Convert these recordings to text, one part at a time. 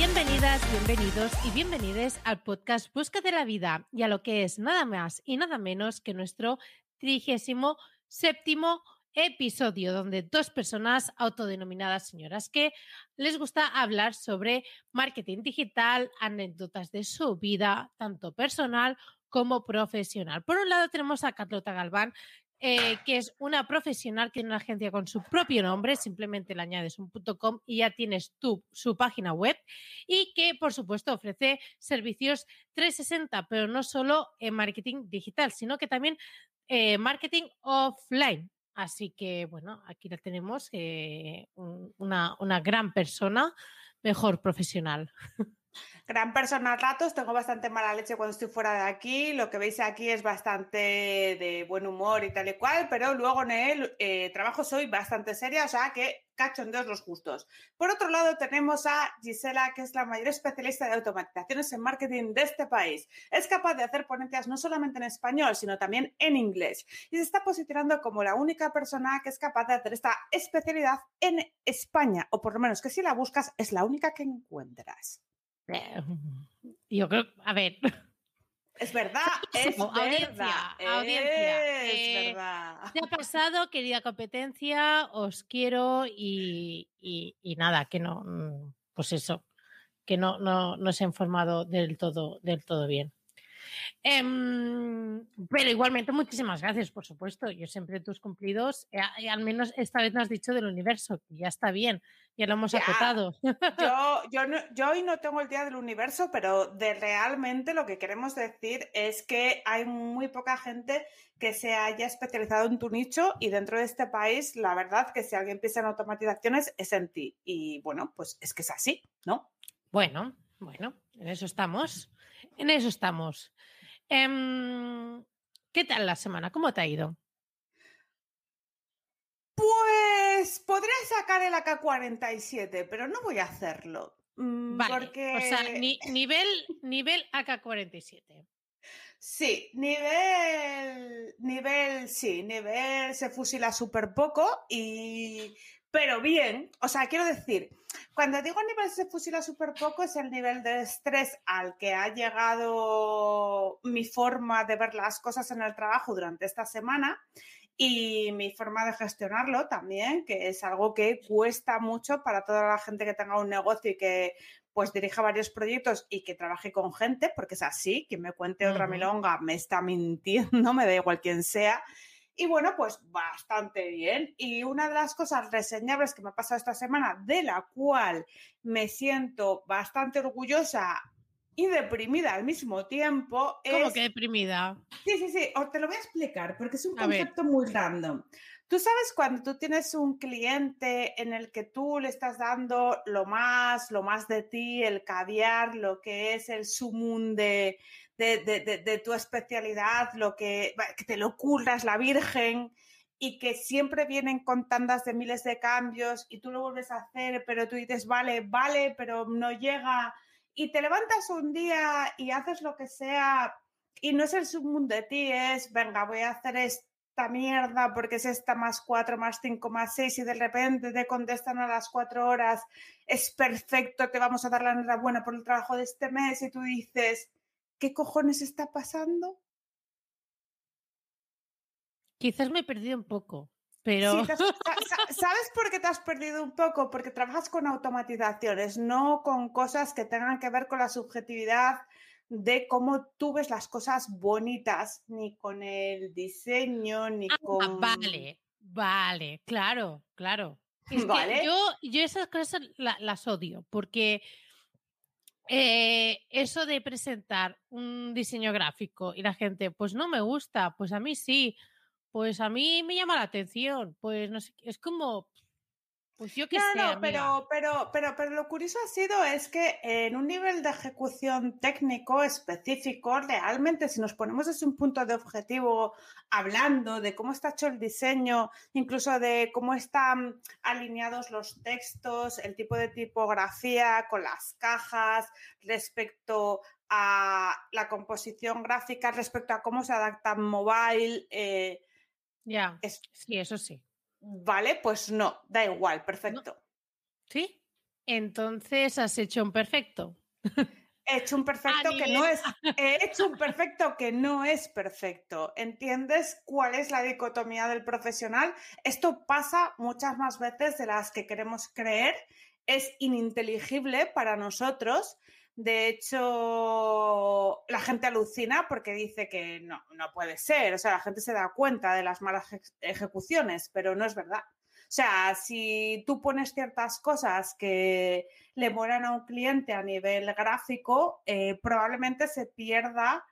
Bienvenidas, bienvenidos y bienvenides al podcast Búscate la vida y a lo que es nada más y nada menos que nuestro trigésimo séptimo episodio donde dos personas autodenominadas señoras que les gusta hablar sobre marketing digital, anécdotas de su vida, tanto personal como profesional. Por un lado tenemos a Carlota Galván, eh, que es una profesional, tiene una agencia con su propio nombre, simplemente le añades un .com y ya tienes tu, su página web y que, por supuesto, ofrece servicios 360, pero no solo en marketing digital, sino que también eh, marketing offline. Así que, bueno, aquí la tenemos, eh, una, una gran persona, mejor profesional. Gran persona a ratos, tengo bastante mala leche cuando estoy fuera de aquí. Lo que veis aquí es bastante de buen humor y tal y cual, pero luego en el eh, trabajo soy bastante seria, o sea que cachondeos los justos. Por otro lado, tenemos a Gisela, que es la mayor especialista de automatizaciones en marketing de este país. Es capaz de hacer ponencias no solamente en español, sino también en inglés. Y se está posicionando como la única persona que es capaz de hacer esta especialidad en España, o por lo menos que si la buscas es la única que encuentras. Eh, yo creo, a ver. Es verdad, es audiencia, verdad. audiencia. Es Eh, verdad. ¿Qué ha pasado, querida competencia? Os quiero y, y- y nada, que no, mm, pues eso, que no, no, no se ha informado del todo, del todo bien. Em, pero igualmente, muchísimas gracias, por supuesto. Yo siempre tus cumplidos, eh, al menos esta vez no has dicho del universo, que ya está bien, ya lo hemos Ya. acotado. Yo, yo, no- yo hoy no tengo el Día del Universo, pero de realmente lo que queremos decir es que hay muy poca gente que se haya especializado en tu nicho y dentro de este país, la verdad que si alguien piensa en automatizaciones es en ti. Y bueno, pues es que es así, ¿no? Bueno, bueno, en eso estamos. En eso estamos. Em, ¿Qué tal la semana? ¿Cómo te ha ido? Pues podría sacar el AK-47, pero no voy a hacerlo. Mm, Vale, Porque... o sea, ni- nivel, nivel AK-47. Sí, nivel, nivel, sí, nivel se fusila súper poco y, pero bien, o sea, quiero decir, cuando digo nivel se fusila súper poco es el nivel de estrés al que ha llegado mi forma de ver las cosas en el trabajo durante esta semana y mi forma de gestionarlo también, que es algo que cuesta mucho para toda la gente que tenga un negocio y que pues dirija varios proyectos y que trabaje con gente, porque es así, quien me cuente otra milonga me está mintiendo, me da igual quién sea. Y bueno, pues bastante bien. Y una de las cosas reseñables que me ha pasado esta semana, de la cual me siento bastante orgullosa y deprimida al mismo tiempo, ¿Cómo es que deprimida? Sí, sí, sí, os te lo voy a explicar porque es un A ver. concepto muy random. Tú sabes cuando tú tienes un cliente en el que tú le estás dando lo más, lo más de ti, el caviar, lo que es el sumum de, de, de- de- de tu especialidad, lo que, que te lo curras, la virgen, y que siempre vienen con tandas de miles de cambios y tú lo vuelves a hacer, pero tú dices, vale, vale, pero no llega. Y te levantas un día y haces lo que sea y no es el submundo de ti, es, venga, voy a hacer esta mierda porque es esta más 4, más 5, más 6 y de repente te contestan a las 4 horas, es perfecto, te vamos a dar la enhorabuena por el trabajo de este mes y tú dices, ¿qué cojones está pasando? Quizás me he perdido un poco, pero Sí, has- ¿Sabes por qué te has perdido un poco? Porque trabajas con automatizaciones, no con cosas que tengan que ver con la subjetividad de cómo tú ves las cosas bonitas, ni con el diseño, ni Ah, con... vale, vale, claro, claro. Es que Vale. yo, yo esas cosas la- las odio porque eh, eso de presentar un diseño gráfico y la gente, pues no me gusta, pues a mí sí. Pues a mí me llama la atención. Pues no sé, es como, pues yo qué no, sé. no, amiga. pero, pero, pero, pero lo curioso ha sido es que en un nivel de ejecución técnico específico, realmente si nos ponemos desde un punto de objetivo, hablando de cómo está hecho el diseño, incluso de cómo están alineados los textos, el tipo de tipografía con las cajas, respecto a la composición gráfica, respecto a cómo se adapta mobile, eh, Ya, es- sí, eso sí. vale, pues no, da igual, perfecto. ¿Sí? Entonces has hecho un perfecto. He hecho un perfecto que no es. He hecho un perfecto que no es perfecto. ¿Entiendes cuál es la dicotomía del profesional? Esto pasa muchas más veces de las que queremos creer. Es ininteligible para nosotros. De hecho, la gente alucina porque dice que no, no puede ser. O sea, la gente se da cuenta de las malas ejecuciones, pero no es verdad. O sea, si tú pones ciertas cosas que le molan a un cliente a nivel gráfico, eh, probablemente se pierda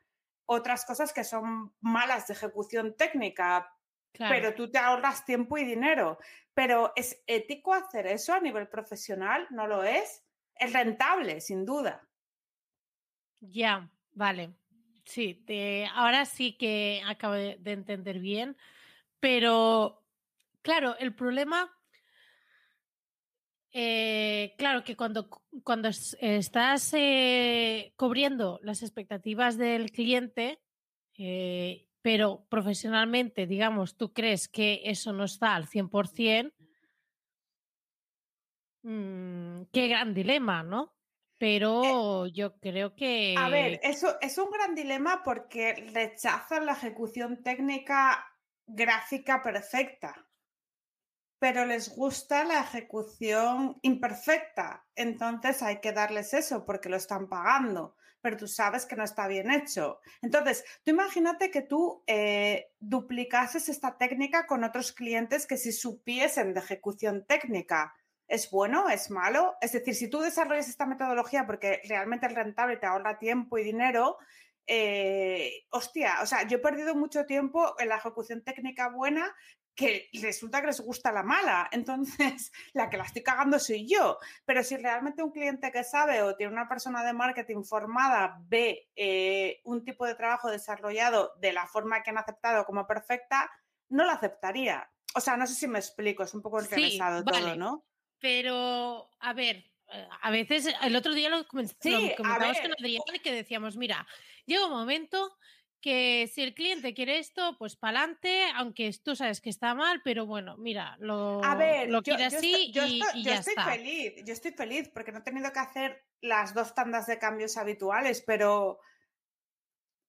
otras cosas que son malas de ejecución técnica, Claro. pero tú te ahorras tiempo y dinero. Pero ¿es ético hacer eso a nivel profesional? ¿No lo es? Es rentable, sin duda. Ya, vale. Sí, ahora sí que acabo de, de entender bien, pero claro, el problema, eh, claro que cuando, cu- cuando es- estás eh, cubriendo las expectativas del cliente, eh, pero profesionalmente, digamos, tú crees que eso no está al 100%, mm, qué gran dilema, ¿no? Pero yo creo que... A ver, eso es un gran dilema porque rechazan la ejecución técnica gráfica perfecta, pero les gusta la ejecución imperfecta. Entonces hay que darles eso porque lo están pagando, pero tú sabes que no está bien hecho. Entonces, tú imagínate que tú eh, duplicases esta técnica con otros clientes que si supiesen de ejecución técnica. ¿Es bueno? ¿Es malo? Es decir, si tú desarrollas esta metodología porque realmente es rentable y te ahorra tiempo y dinero, eh, hostia, o sea, yo he perdido mucho tiempo en la ejecución técnica buena que resulta que les gusta la mala. Entonces, la que la estoy cagando soy yo. Pero si realmente un cliente que sabe o tiene una persona de marketing formada ve eh, un tipo de trabajo desarrollado de la forma que han aceptado como perfecta, no la aceptaría. O sea, no sé si me explico, es un poco Sí, enrevesado todo. ¿no? Pero, a ver, eh, a veces el otro día lo, comen- lo Sí, a comentamos con ver, Adrián que decíamos, mira, llega un momento que si el cliente quiere esto, pues para adelante, aunque tú sabes que está mal, pero bueno, mira, lo, A ver, lo quiere yo así estoy, yo y, estoy- y yo ya estoy está. feliz, yo estoy feliz porque no he tenido que hacer las dos tandas de cambios habituales, pero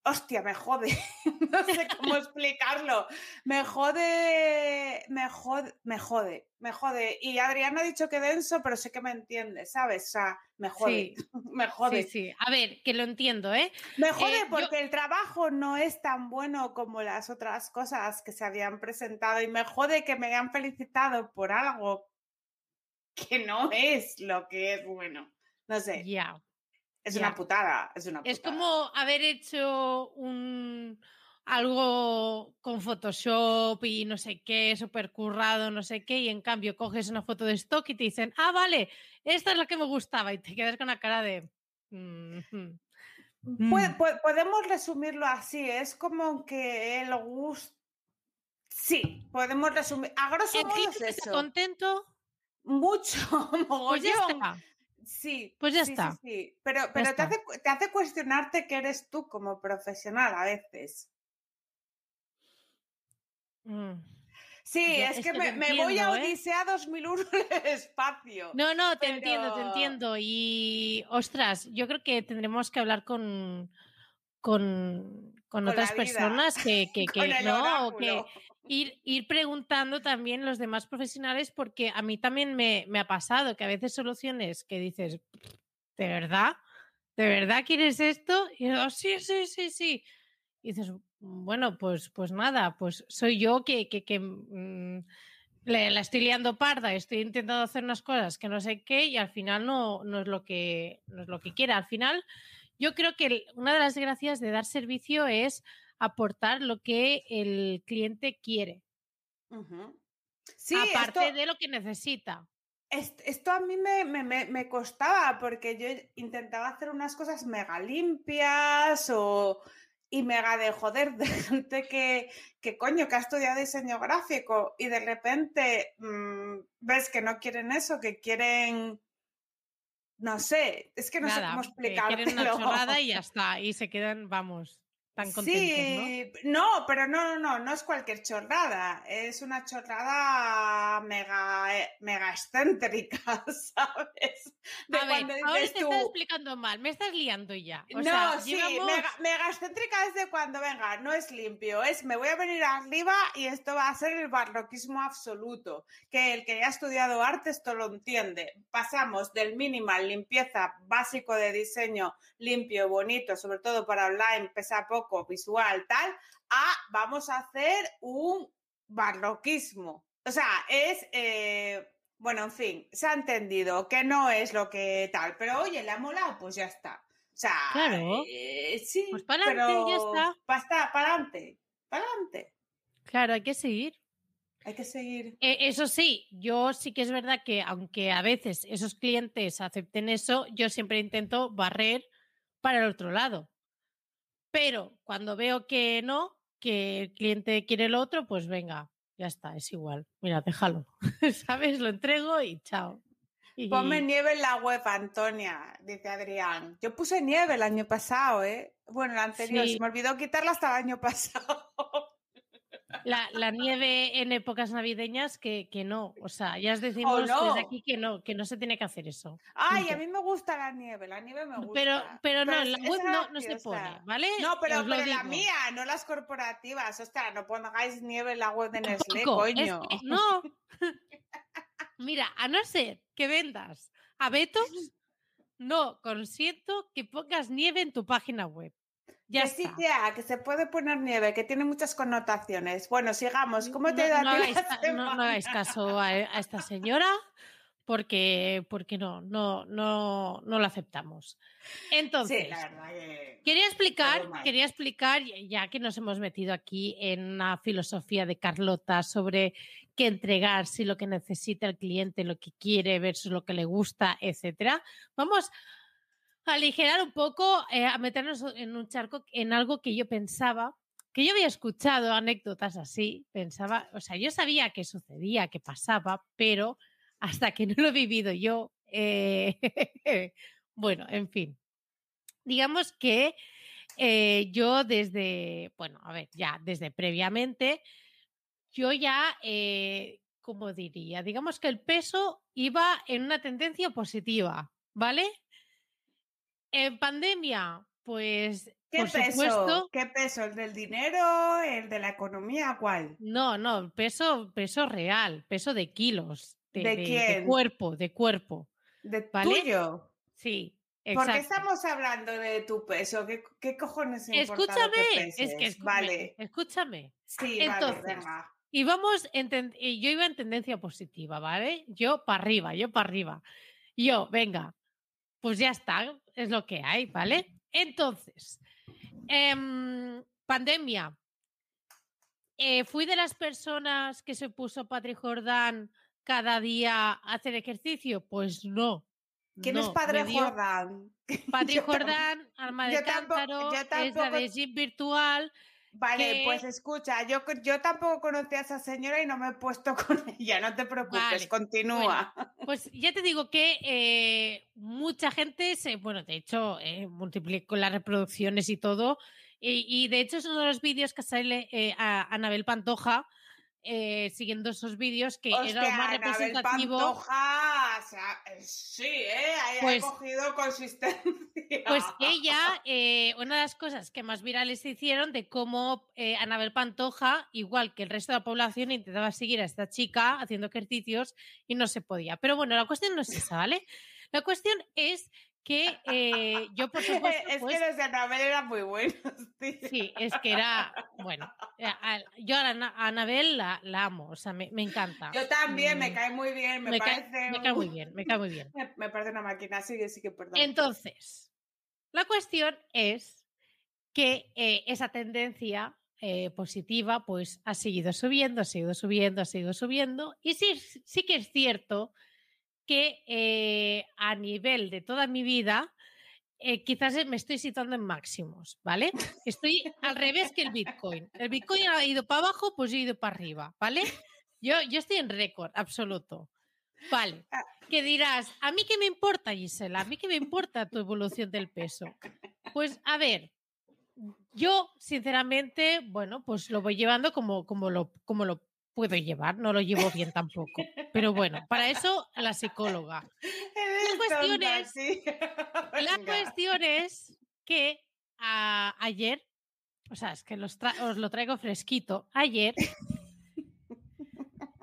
hostia, me jode, no sé cómo explicarlo, me jode, me jode, me jode, me jode. Y Adrián ha dicho que denso, pero sé que me entiende, ¿sabes? O sea, me jode, Sí, me jode. sí, sí. A ver, que lo entiendo, ¿eh? Me jode Eh, yo- porque el trabajo no es tan bueno como las otras cosas que se habían presentado y me jode que me hayan felicitado por algo que no es lo que es bueno. No sé, Ya. Es ya. una putada, es una putada. Es como haber hecho un algo con Photoshop y no sé qué, súper currado, no sé qué, y en cambio coges una foto de stock y te dicen, ah, vale, esta es la que me gustaba, y te quedas con la cara de. "Mm, mm". Podemos resumirlo así, es como que el gusto... Sí, podemos resumir. A grosso ¿El modo es eso. contento? Mucho, Pues ya mogollón. está. Sí, Pues ya sí, está. Sí, sí. Pero, pero te, está. hace, te hace cuestionarte que eres tú como profesional a veces. Mm. Sí, Ya, es, es que, que me, voy a ¿eh? Odisea 2001 en el espacio. No, no, te entiendo, te entiendo. Y, ostras, yo creo que tendremos que hablar con, con, con Con otras personas que, que, que no, o que. Ir, ir preguntando también los demás profesionales, porque a mí también me, me ha pasado que a veces soluciones que dices, ¿de verdad? ¿De verdad quieres esto? Y yo, sí, sí, sí, sí. Y dices, bueno, pues, pues nada, pues soy yo que, que, que, mm, le- la estoy liando parda, estoy intentando hacer unas cosas que no sé qué y al final no, no es lo que no es lo que quiera. Al final, yo creo que una de las gracias de dar servicio es aportar lo que el cliente quiere. Sí, aparte de lo que necesita. Esto a mí me, me, me, costaba porque yo intentaba hacer unas cosas mega limpias o y mega de joder de gente que, que coño, que ha estudiado diseño gráfico y de repente mm, ves que no quieren eso, que quieren, no sé, es que no sé cómo explicarlo. Quieren una chorrada y ya está, y se quedan, vamos sí, ¿no? pero no, no, no, no es cualquier chorrada, es una chorrada mega, eh, mega excéntrica, ¿sabes? a ver, ahora te estás explicando mal, me estás liando ya. no, sí, mega, excéntrica es de cuando, venga, no es limpio, es me voy a venir arriba y esto va a ser el barroquismo absoluto, que el que ha estudiado arte esto lo entiende. Pasamos del minimal, limpieza básico de diseño, limpio, bonito, sobre todo para online, pesa poco, visual, tal, a vamos a hacer un barroquismo. O sea, es, eh, bueno, en fin, se ha entendido que no es lo que tal, pero oye, le ha molado, pues ya está. O sea, claro. Eh, sí, pues para adelante, ya está. Para para adelante, para adelante. Claro, hay que seguir. Hay que seguir. Eh, eso sí, yo sí que es verdad que aunque a veces esos clientes acepten eso, yo siempre intento barrer para el otro lado. Pero cuando veo que no, que el cliente quiere lo otro, pues venga, ya está, es igual. Mira, déjalo. ¿Sabes? Lo entrego y chao. Ponme nieve en la web, Antonia, dice Adrián. Yo puse nieve el año pasado, ¿eh? Bueno, el anterior, se me olvidó quitarla hasta el año pasado. La, nieve en épocas navideñas que, que, no, o sea, ya os decimos desde aquí que no, que no se tiene que hacer eso. Ay, a mí me gusta la nieve, la nieve me gusta. Pero, pero, no, la web no, no, se pone, ¿vale? No, pero, pero la mía, no las corporativas. Ostras, no pongáis nieve en la web de Nestlé, coño. no. Mira, a no ser que vendas a Betos, no consiento que pongas nieve en tu página web que sí, que se puede poner nieve, que tiene muchas connotaciones. Bueno, sigamos. ¿Cómo te da no, hagáis, no, hagáis caso a, esta señora porque, porque no, no, no, no lo aceptamos. Entonces, quería explicar, quería explicar, ya que nos hemos metido aquí en una filosofía de Carlota sobre qué entregar, si lo que necesita el cliente, lo que quiere versus lo que le gusta, etcétera. Vamos aligerar un poco, eh, a meternos en un charco, en algo que yo pensaba, que yo había escuchado anécdotas así, pensaba, o sea, yo sabía que sucedía, que pasaba, pero hasta que no lo he vivido yo, eh, bueno, en fin. Digamos que eh, yo desde, bueno, a ver, ya desde previamente, yo ya, ¿cómo diría? Digamos que el peso iba en una tendencia positiva, ¿vale? En pandemia, pues. ¿Qué peso? ¿Qué peso? ¿El del dinero? ¿El de la economía? ¿Cuál? No, no, peso, peso real, peso de kilos. ¿De, ¿De, quién? De cuerpo, de cuerpo. ¿De tuyo? Sí. Exacto. ¿Por qué estamos hablando de tu peso? ¿Qué, qué cojones importa Escúchame, es que escúchame, vale. escúchame. Sí, Entonces, vale, venga. Y vamos, yo iba en tendencia positiva, ¿vale? Yo para arriba, yo para arriba. Yo, venga, pues ya está, es lo que hay, ¿vale? Entonces, em, pandemia. Eh, ¿Fui de las personas que se puso Patrick Jordán cada día a hacer ejercicio? Pues no. ¿Quién es Padre Jordán? Patrick Jordán, arma de cántaro, es la de Jeep Virtual, Vale, pues escucha, yo, yo tampoco conocí a esa señora y no me he puesto con ella, no te preocupes, continúa. pues ya te digo que eh, mucha gente, se, bueno, de hecho, eh, multiplicó las reproducciones y todo, y, de hecho es uno de los vídeos que sale eh, a Anabel Pantoja, eh, siguiendo esos vídeos que era lo más representativo. Pantoja, o sea, eh, sí, ¿eh? Ahí pues, ha cogido consistencia. Pues ella, eh, una de las cosas que más virales se hicieron de cómo Anabel Pantoja, igual que el resto de la población, intentaba seguir a esta chica haciendo ejercicios y no se podía. Pero bueno, la cuestión no es esa, ¿vale? La cuestión es que eh, yo por supuesto... es que pues los de Anabel eran muy buenos. Sí, es que era, bueno, eh, yo a, Anabel la, la, amo, o sea, me, me, encanta. Yo también, me cae muy bien, me, parece... Cae, me cae muy bien, me cae muy bien. Me, parece una máquina, sí, sí que perdón. Entonces, la cuestión es que eh, esa tendencia eh, positiva pues ha seguido subiendo, ha seguido subiendo, ha seguido subiendo. Y sí, sí que es cierto que eh, a nivel de toda mi vida, eh, quizás me estoy situando en máximos, ¿vale? Estoy al revés que el Bitcoin. El Bitcoin ha ido para abajo, pues yo he ido para arriba, ¿vale? Yo, yo estoy en récord absoluto. Vale. Ah. Que dirás, ¿a mí qué me importa, Gisela? ¿A mí qué me importa tu evolución del peso? Pues a ver, yo sinceramente, bueno, pues lo voy llevando como, como, lo, como lo puedo llevar, no lo llevo bien tampoco. Pero bueno, para eso la psicóloga. Eres cuestión es-. La Venga. cuestión es que a- ayer, o sea, es que los os lo traigo fresquito, ayer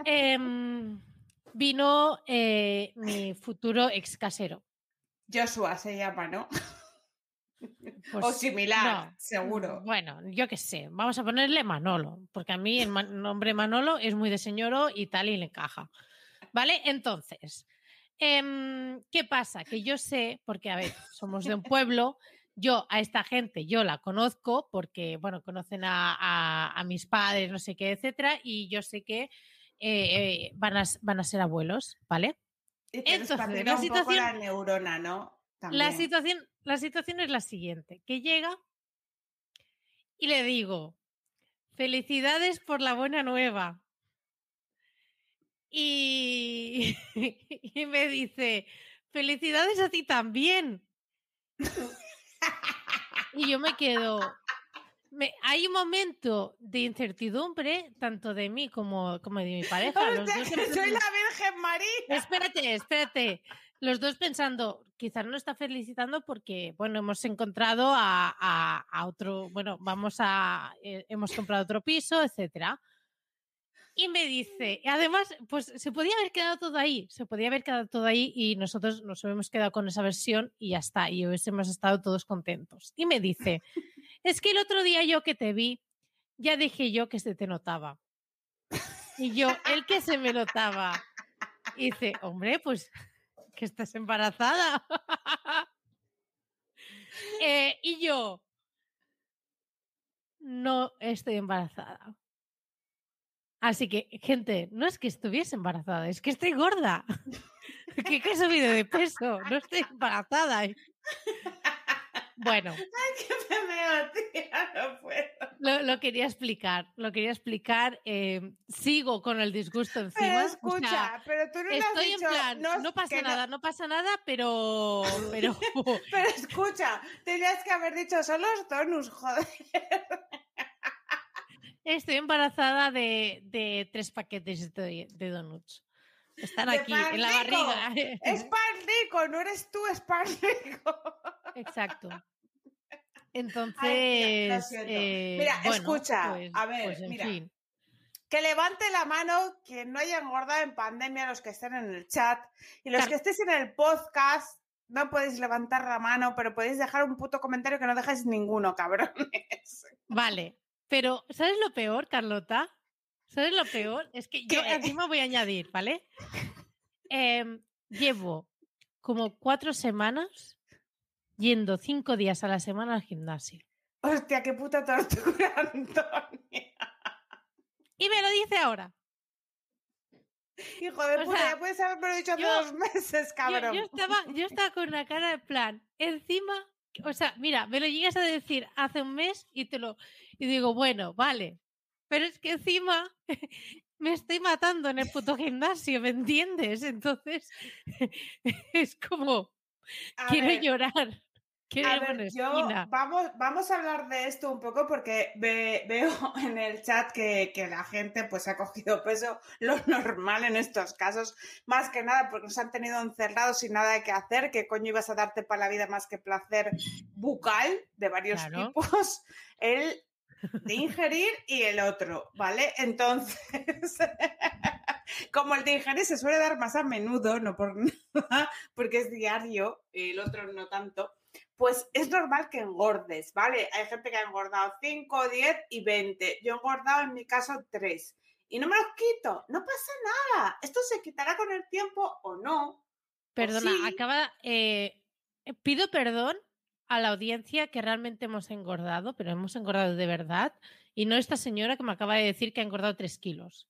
em, vino eh, mi futuro ex casero. Joshua se llama, ¿no? O similar, no. seguro. Bueno, yo qué sé, vamos a ponerle Manolo, porque a mí el nombre Manolo es muy de señoro y tal y le encaja. ¿Vale? Entonces, em, ¿qué pasa? Que yo sé, porque a ver, somos de un pueblo, yo a esta gente yo la conozco porque, bueno, conocen a, a- a mis padres, no sé qué, etcétera, y yo sé que eh, eh, van, a, van a ser abuelos, ¿vale? Entonces, la un poco la situación- neurona, ¿no? La También. situación, la situación es la siguiente, que llega y le digo, felicidades por la buena nueva. Y, y me dice, felicidades a ti también. Y yo me quedo, me- hay un momento de incertidumbre, tanto de mí como, como de mi pareja. los Hostia, dos que soy la Virgen María. Espérate, espérate. Los dos pensando, quizás no está felicitando porque, bueno, hemos encontrado a, otro, bueno, vamos a, eh, hemos comprado otro piso, etcétera. Y me dice, además, pues se podía haber quedado todo ahí, se podía haber quedado todo ahí y nosotros nos hemos quedado con esa versión y ya está, y hubiésemos estado todos contentos. Y me dice, es que el otro día yo que te vi, ya dije yo que se te notaba. Y yo, el que se me notaba. Y dice, hombre, pues que estás embarazada. Eh, y yo, no estoy embarazada. Así que, gente, no es que estuviese embarazada, es que estoy gorda. que, que he subido de peso, no estoy embarazada. Bueno, Ay, que me veo, tía, no puedo. Lo, lo quería explicar, lo quería explicar. eh, sigo con el disgusto encima. Pero o sea, escucha, pero tú no le has Estoy en dicho, plan, no, no, pasa no- nada, no pasa nada, pero, pero Pero escucha, tenías que haber dicho son los donuts, joder. estoy embarazada de, de tres paquetes de, de donuts. Están De aquí, en la barriga. Es pan rico, no eres tú, es pan rico. Exacto. Entonces, eh, Mira, bueno, escucha, pues- a ver, pues en mira. fin. Que levante la mano quien no haya engordado en pandemia, los que estén en el chat. Y los Claro. que estéis en el podcast, no podéis levantar la mano, pero podéis dejar un puto comentario que no dejáis ninguno, cabrones. Vale, pero ¿sabes lo peor, Carlota? ¿Sabes lo peor? Es que yo encima voy a añadir, ¿vale? Em, llevo como cuatro semanas yendo cinco días a la semana al gimnasio. Hostia, qué puta tortura, Antonia. Y me lo dice ahora. Hijo de O puta, sea, ya puedes haberme dicho hace yo- dos meses, cabrón. yo estaba, yo estaba con una cara de plan, encima, o sea, mira, me lo llegas a decir hace un mes y te lo, y digo, bueno, vale, pero es que encima me estoy matando en el puto gimnasio, ¿me entiendes? Entonces, es como, A quiero ver, llorar, A ver, yo vamos, vamos a hablar de esto un poco porque ve- veo en el chat que, que la gente pues ha cogido peso, lo normal en estos casos, más que nada porque nos han tenido encerrados sin nada que hacer, que coño ibas a darte para la vida más que placer bucal de varios Claro. tipos, el de ingerir y el otro, ¿vale? Entonces, como el de ingerir se suele dar más a menudo, no por nada, porque es diario, el otro no tanto, pues es normal que engordes, ¿vale? Hay gente que ha engordado 5, 10 y 20. Yo he engordado en mi caso 3. Y no me los quito, no pasa nada. Esto se quitará con el tiempo o no. Perdona, sí. acaba, eh, pido perdón a la audiencia que realmente hemos engordado, pero hemos engordado de verdad, y no esta señora que me acaba de decir que ha engordado tres kilos.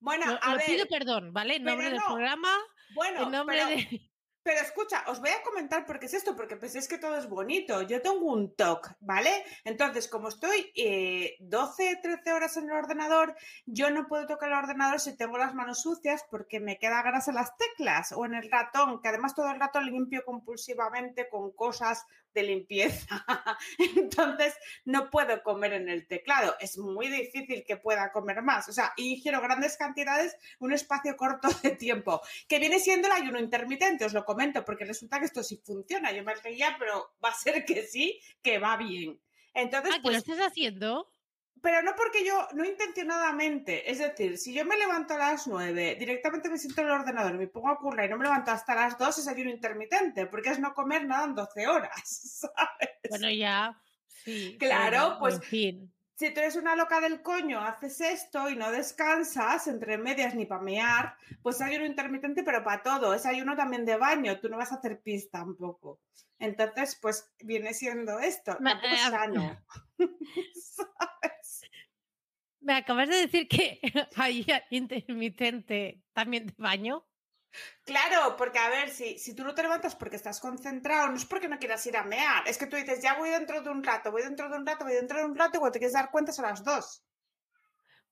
Bueno, a ver. pido perdón, ¿vale? En nombre del programa, Bueno, en nombre pero, de... pero escucha, os voy a comentar por qué es esto, porque pensáis que todo es bonito. Yo tengo un TOC, ¿vale? Entonces, como estoy eh, 12, 13 horas en el ordenador, yo no puedo tocar el ordenador si tengo las manos sucias porque me queda grasa en las teclas o en el ratón, que además todo el rato limpio compulsivamente con cosas de limpieza. Entonces, no puedo comer en el teclado. Es muy difícil que pueda comer más. O sea, ingiero grandes cantidades en un espacio corto de tiempo, que viene siendo el ayuno intermitente, os lo comento, porque resulta que esto sí funciona. Yo me reía, pero va a ser que sí, que va bien. Entonces, Ah, que lo pues, estás haciendo. Pero no porque yo, no intencionadamente. Es decir, si yo me levanto a las 9, directamente me siento en el ordenador y me pongo a currar y no me levanto hasta las 2, es ayuno intermitente, porque es no comer nada en 12 horas, ¿sabes? Bueno, ya. Sí. Claro, bueno, pues En fin. si tú eres una loca del coño, haces esto y no descansas entre medias ni para mear, pues ayuno intermitente, pero para todo. Es ayuno también de baño, tú no vas a hacer pis tampoco. Entonces, pues viene siendo esto. Tampoco es eh, sano. ¿Sabes? Me acabas de decir que hay intermitente también de baño. Claro, porque a ver, si, si tú no te levantas porque estás concentrado, no es porque no quieras ir a mear, es que tú dices, ya voy dentro de un rato, voy dentro de un rato, voy dentro de un rato, y cuando te quieres dar cuenta son las dos.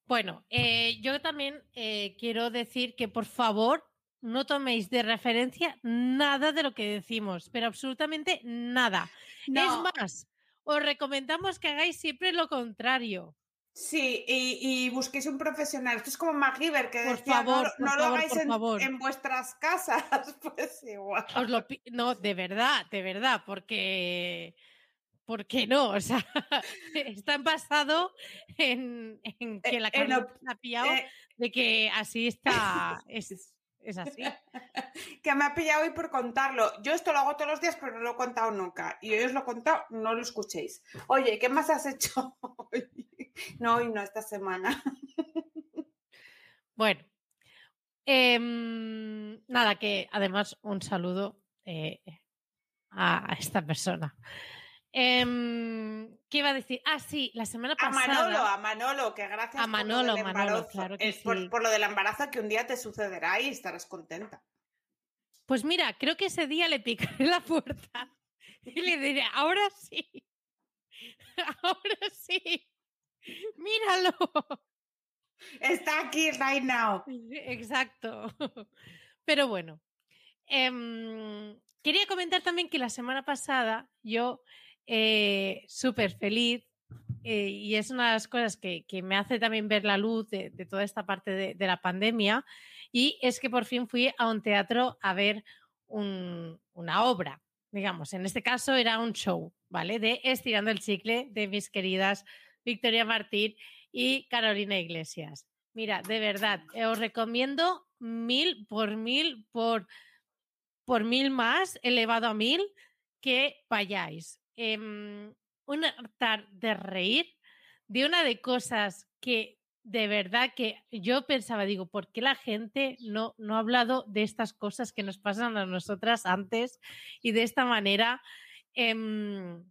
Bueno, eh, yo también eh, quiero decir que por favor no toméis de referencia nada de lo que decimos, pero absolutamente nada. No. Es más, os recomendamos que hagáis siempre lo contrario. Sí, y, y busquéis un profesional. Esto es como MacGyver que Por decía, favor, no, lo favor, hagáis en, favor. en vuestras casas. Pues igual. Os lo no, de verdad, de verdad, porque porque no, o sea, está basado en, en que Eh, la en Carlota op- se ha pillado Eh, de que así está, es, es así. que me ha pillado hoy por contarlo. Yo esto lo hago todos los días, pero no lo he contado nunca. Y hoy os lo he contado, no lo escuchéis. Oye, ¿qué más has hecho hoy? No, hoy no, esta semana. Bueno, em, nada, que además un saludo eh, a, a esta persona. Em, ¿Qué iba a decir? Ah, sí, la semana A pasada. Manolo, a Manolo, que gracias A por, Manolo, lo del Manolo, embarazo, claro que eh, por, sí. por lo del embarazo que un día te sucederá y estarás contenta. Pues mira, creo que ese día le picaré la puerta y le diré, ahora sí, ahora sí, míralo. Está aquí right now. Exacto. Pero bueno, em, quería comentar también que la semana pasada yo, eh, súper feliz, eh, y es una de las cosas que, que me hace también ver la luz de, de toda esta parte de, de la pandemia, y es que por fin fui a un teatro a ver un- una obra, digamos, en este caso era un show, ¿vale? De Estirando el Chicle de mis queridas Victoria Martín y Carolina Iglesias. Mira, de verdad, eh, os recomiendo mil por mil por, por mil más, elevado a mil, que vayáis. Em, un de reír de una de cosas que de verdad que yo pensaba, digo, ¿por qué la gente no, no ha hablado de estas cosas que nos pasan a nosotras antes y de esta manera? Em,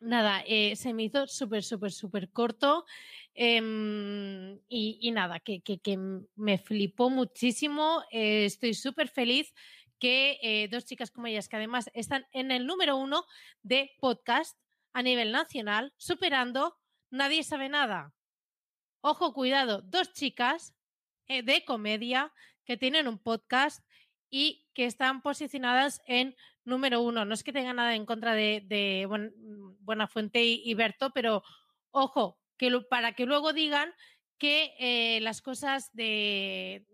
nada, eh, se me hizo súper, súper, súper corto em, y, nada, que, me flipó muchísimo. eh, estoy súper feliz que eh, dos chicas como ellas, que además están en el número uno de podcast a nivel nacional, superando Nadie sabe nada. Ojo, cuidado, dos chicas de comedia que tienen un podcast y que están posicionadas en número uno. No es que tenga nada en contra de, de Buen- Buenafuente y, y Berto, pero ojo, que lo- para que luego digan que eh, las cosas de,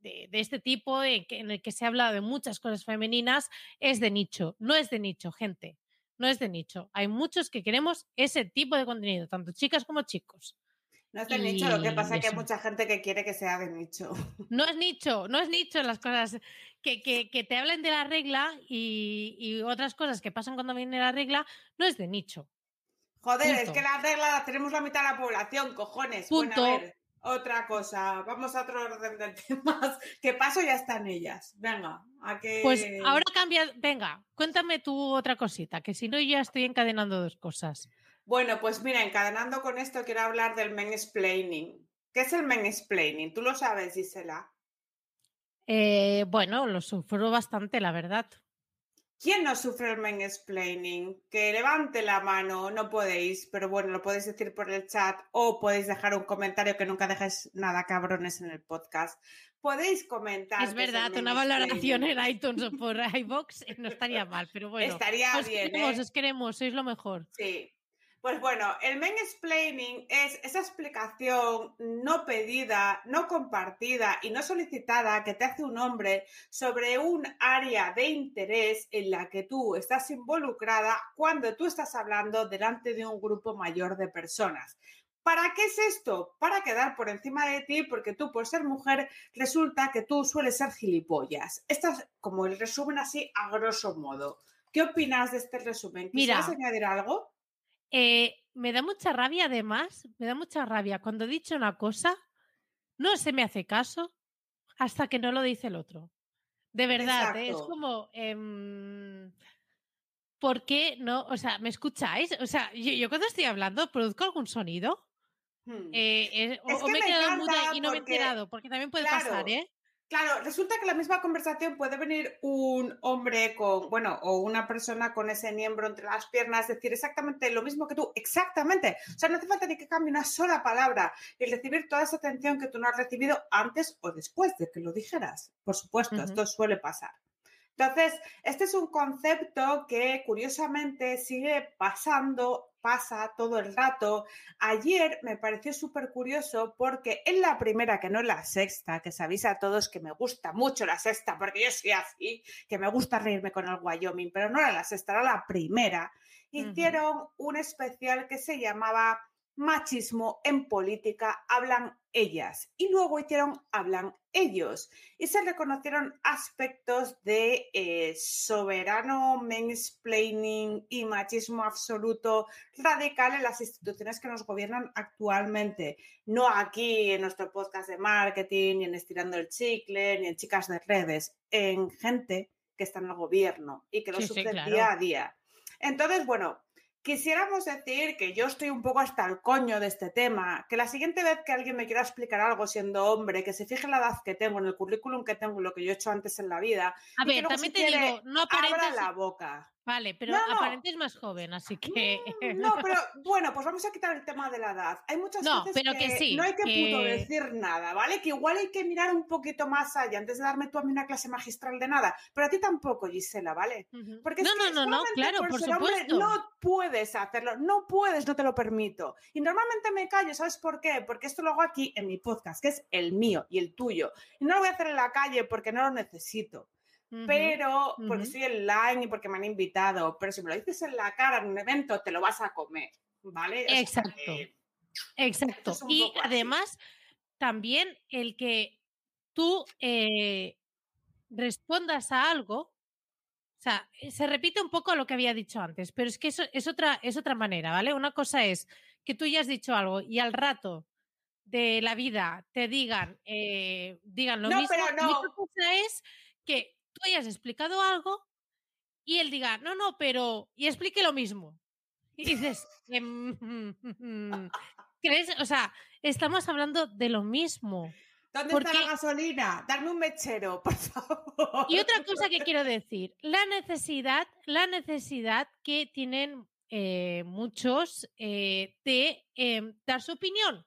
de, de este tipo, en, que- en el que se habla de muchas cosas femeninas, es de nicho. No es de nicho, gente. No es de nicho. Hay muchos que queremos ese tipo de contenido, tanto chicas como chicos. No es de nicho, lo que pasa es que hay mucha gente que quiere que sea de nicho. No es nicho, no es nicho las cosas que, que, que te hablen de la regla y, y otras cosas que pasan cuando viene la regla, no es de nicho. Joder, es que la regla la tenemos la mitad de la población, cojones. Bueno, Punto. a ver. Otra cosa, vamos a otro orden de temas. ¿Qué paso ya están ellas? Venga, a que. Pues ahora cambia. Venga, cuéntame tú otra cosita, que si no, ya estoy encadenando dos cosas. Bueno, pues mira, encadenando con esto, quiero hablar del mansplaining. ¿Qué es el mansplaining? ¿Tú lo sabes, Gisela? Eh, bueno, lo sufro bastante, la verdad. ¿Quién no sufre el mansplaining? Que levante la mano, no podéis, pero bueno, lo podéis decir por el chat o podéis dejar un comentario que nunca dejes nada cabrones en el podcast. Podéis comentar. Es verdad, una valoración en iTunes o por iBox no estaría mal, pero bueno. Estaría os bien. Queremos, ¿eh? Os queremos, sois lo mejor. Sí. Pues bueno, el mansplaining es esa explicación no pedida, no compartida y no solicitada que te hace un hombre sobre un área de interés en la que tú estás involucrada cuando tú estás hablando delante de un grupo mayor de personas. ¿Para qué es esto? Para quedar por encima de ti, porque tú, por ser mujer, resulta que tú sueles ser gilipollas. Esto es como el resumen así a grosso modo. ¿Qué opinas de este resumen? Mira, ¿Quisieras añadir algo? Eh, me da mucha rabia, además, me da mucha rabia cuando he dicho una cosa, no se me hace caso hasta que no lo dice el otro. De verdad, ¿eh? es como. em, ¿Por qué no? O sea, ¿me escucháis? O sea, yo, yo cuando estoy hablando, ¿produzco algún sonido? Hmm. Eh, eh, o, Es o que me he quedado muda y no me he enterado, porque también puede claro, pasar, ¿eh? Claro, resulta que la misma conversación puede venir un hombre con, bueno, o una persona con ese miembro entre las piernas, decir exactamente lo mismo que tú, exactamente. O sea, no hace falta ni que cambie una sola palabra y recibir toda esa atención que tú no has recibido antes o después de que lo dijeras. Por supuesto, esto suele pasar. Entonces, este es un concepto que curiosamente sigue pasando, pasa todo el rato. Ayer me pareció súper curioso porque en la primera, que no en la sexta, que sabéis a todos que me gusta mucho la sexta, porque yo soy así, que me gusta reírme con el Wyoming, pero no era la sexta, era la primera, hicieron un especial que se llamaba Machismo en política, hablan ellas. Y luego hicieron Hablan ellos. Y se reconocieron aspectos de eh, soberano mansplaining y machismo absoluto radical en las instituciones que nos gobiernan actualmente. No aquí en nuestro podcast de marketing, ni en Estirando el Chicle, ni en Chicas de Redes, en gente que está en el gobierno y que lo Sí, sí, sufre claro. día a día. Entonces, bueno, quisiéramos decir que yo estoy un poco hasta el coño de este tema, que la siguiente vez que alguien me quiera explicar algo siendo hombre, que se fije en la edad que tengo, en el currículum que tengo, en lo que yo he hecho antes en la vida, A ver, también si te quiere, digo, no abra la boca. Vale, pero No, no. aparentes más joven, así que. Mm, No, pero bueno, pues vamos a quitar el tema de la edad. Hay muchas No, veces pero que sí, no hay que, puto que- decir nada, ¿vale? Que igual hay que mirar un poquito más allá antes de darme tú a mí una clase magistral de nada. Pero a ti tampoco, Gisela, ¿vale? Porque no, es que no, no, claro, por por ser hombre supuesto. no puedes hacerlo, no puedes, no te lo permito. Y normalmente me callo, ¿sabes por qué? Porque esto lo hago aquí en mi podcast, que es el mío y el tuyo. Y no lo voy a hacer en la calle porque no lo necesito. Pero porque ujú. estoy online y porque me han invitado. Pero si me lo dices en la cara en un evento, te lo vas a comer, ¿vale? O sea Exacto. que- Exacto. es Y así. además, también el que tú eh, respondas a algo, o sea, eh, se repite un poco lo que había dicho antes, pero es que eso es otra, es otra manera, ¿vale? Una cosa es que tú ya has dicho algo y al rato de la vida te digan, eh, digan lo No, mismo. pero Y otra no. cosa es que tú hayas explicado algo y él diga, no, no, pero, y explique lo mismo. Y dices, em, ¿crees? O sea, estamos hablando de lo mismo. ¿Dónde porque- está la gasolina? Darme un mechero, por favor. Y otra cosa que quiero decir, la necesidad, la necesidad que tienen eh, muchos eh, de em, dar su opinión.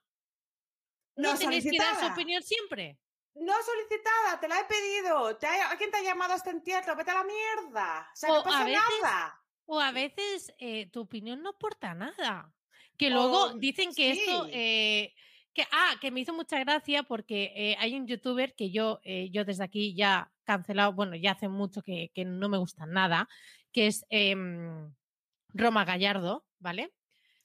No, No tenéis que dar su opinión siempre. No solicitada, te la he pedido. ¿Te ha- ¿A quién te ha llamado a este entierro? Vete a la mierda. O sea, O no a pasa veces- nada. O a veces eh, tu opinión no aporta nada. Que luego dicen que esto... eh, que, ah, que me hizo mucha gracia porque eh, hay un youtuber que yo, eh, yo desde aquí ya cancelado, bueno, ya hace mucho que, que no me gusta nada, que es em, Roma Gallardo, ¿vale?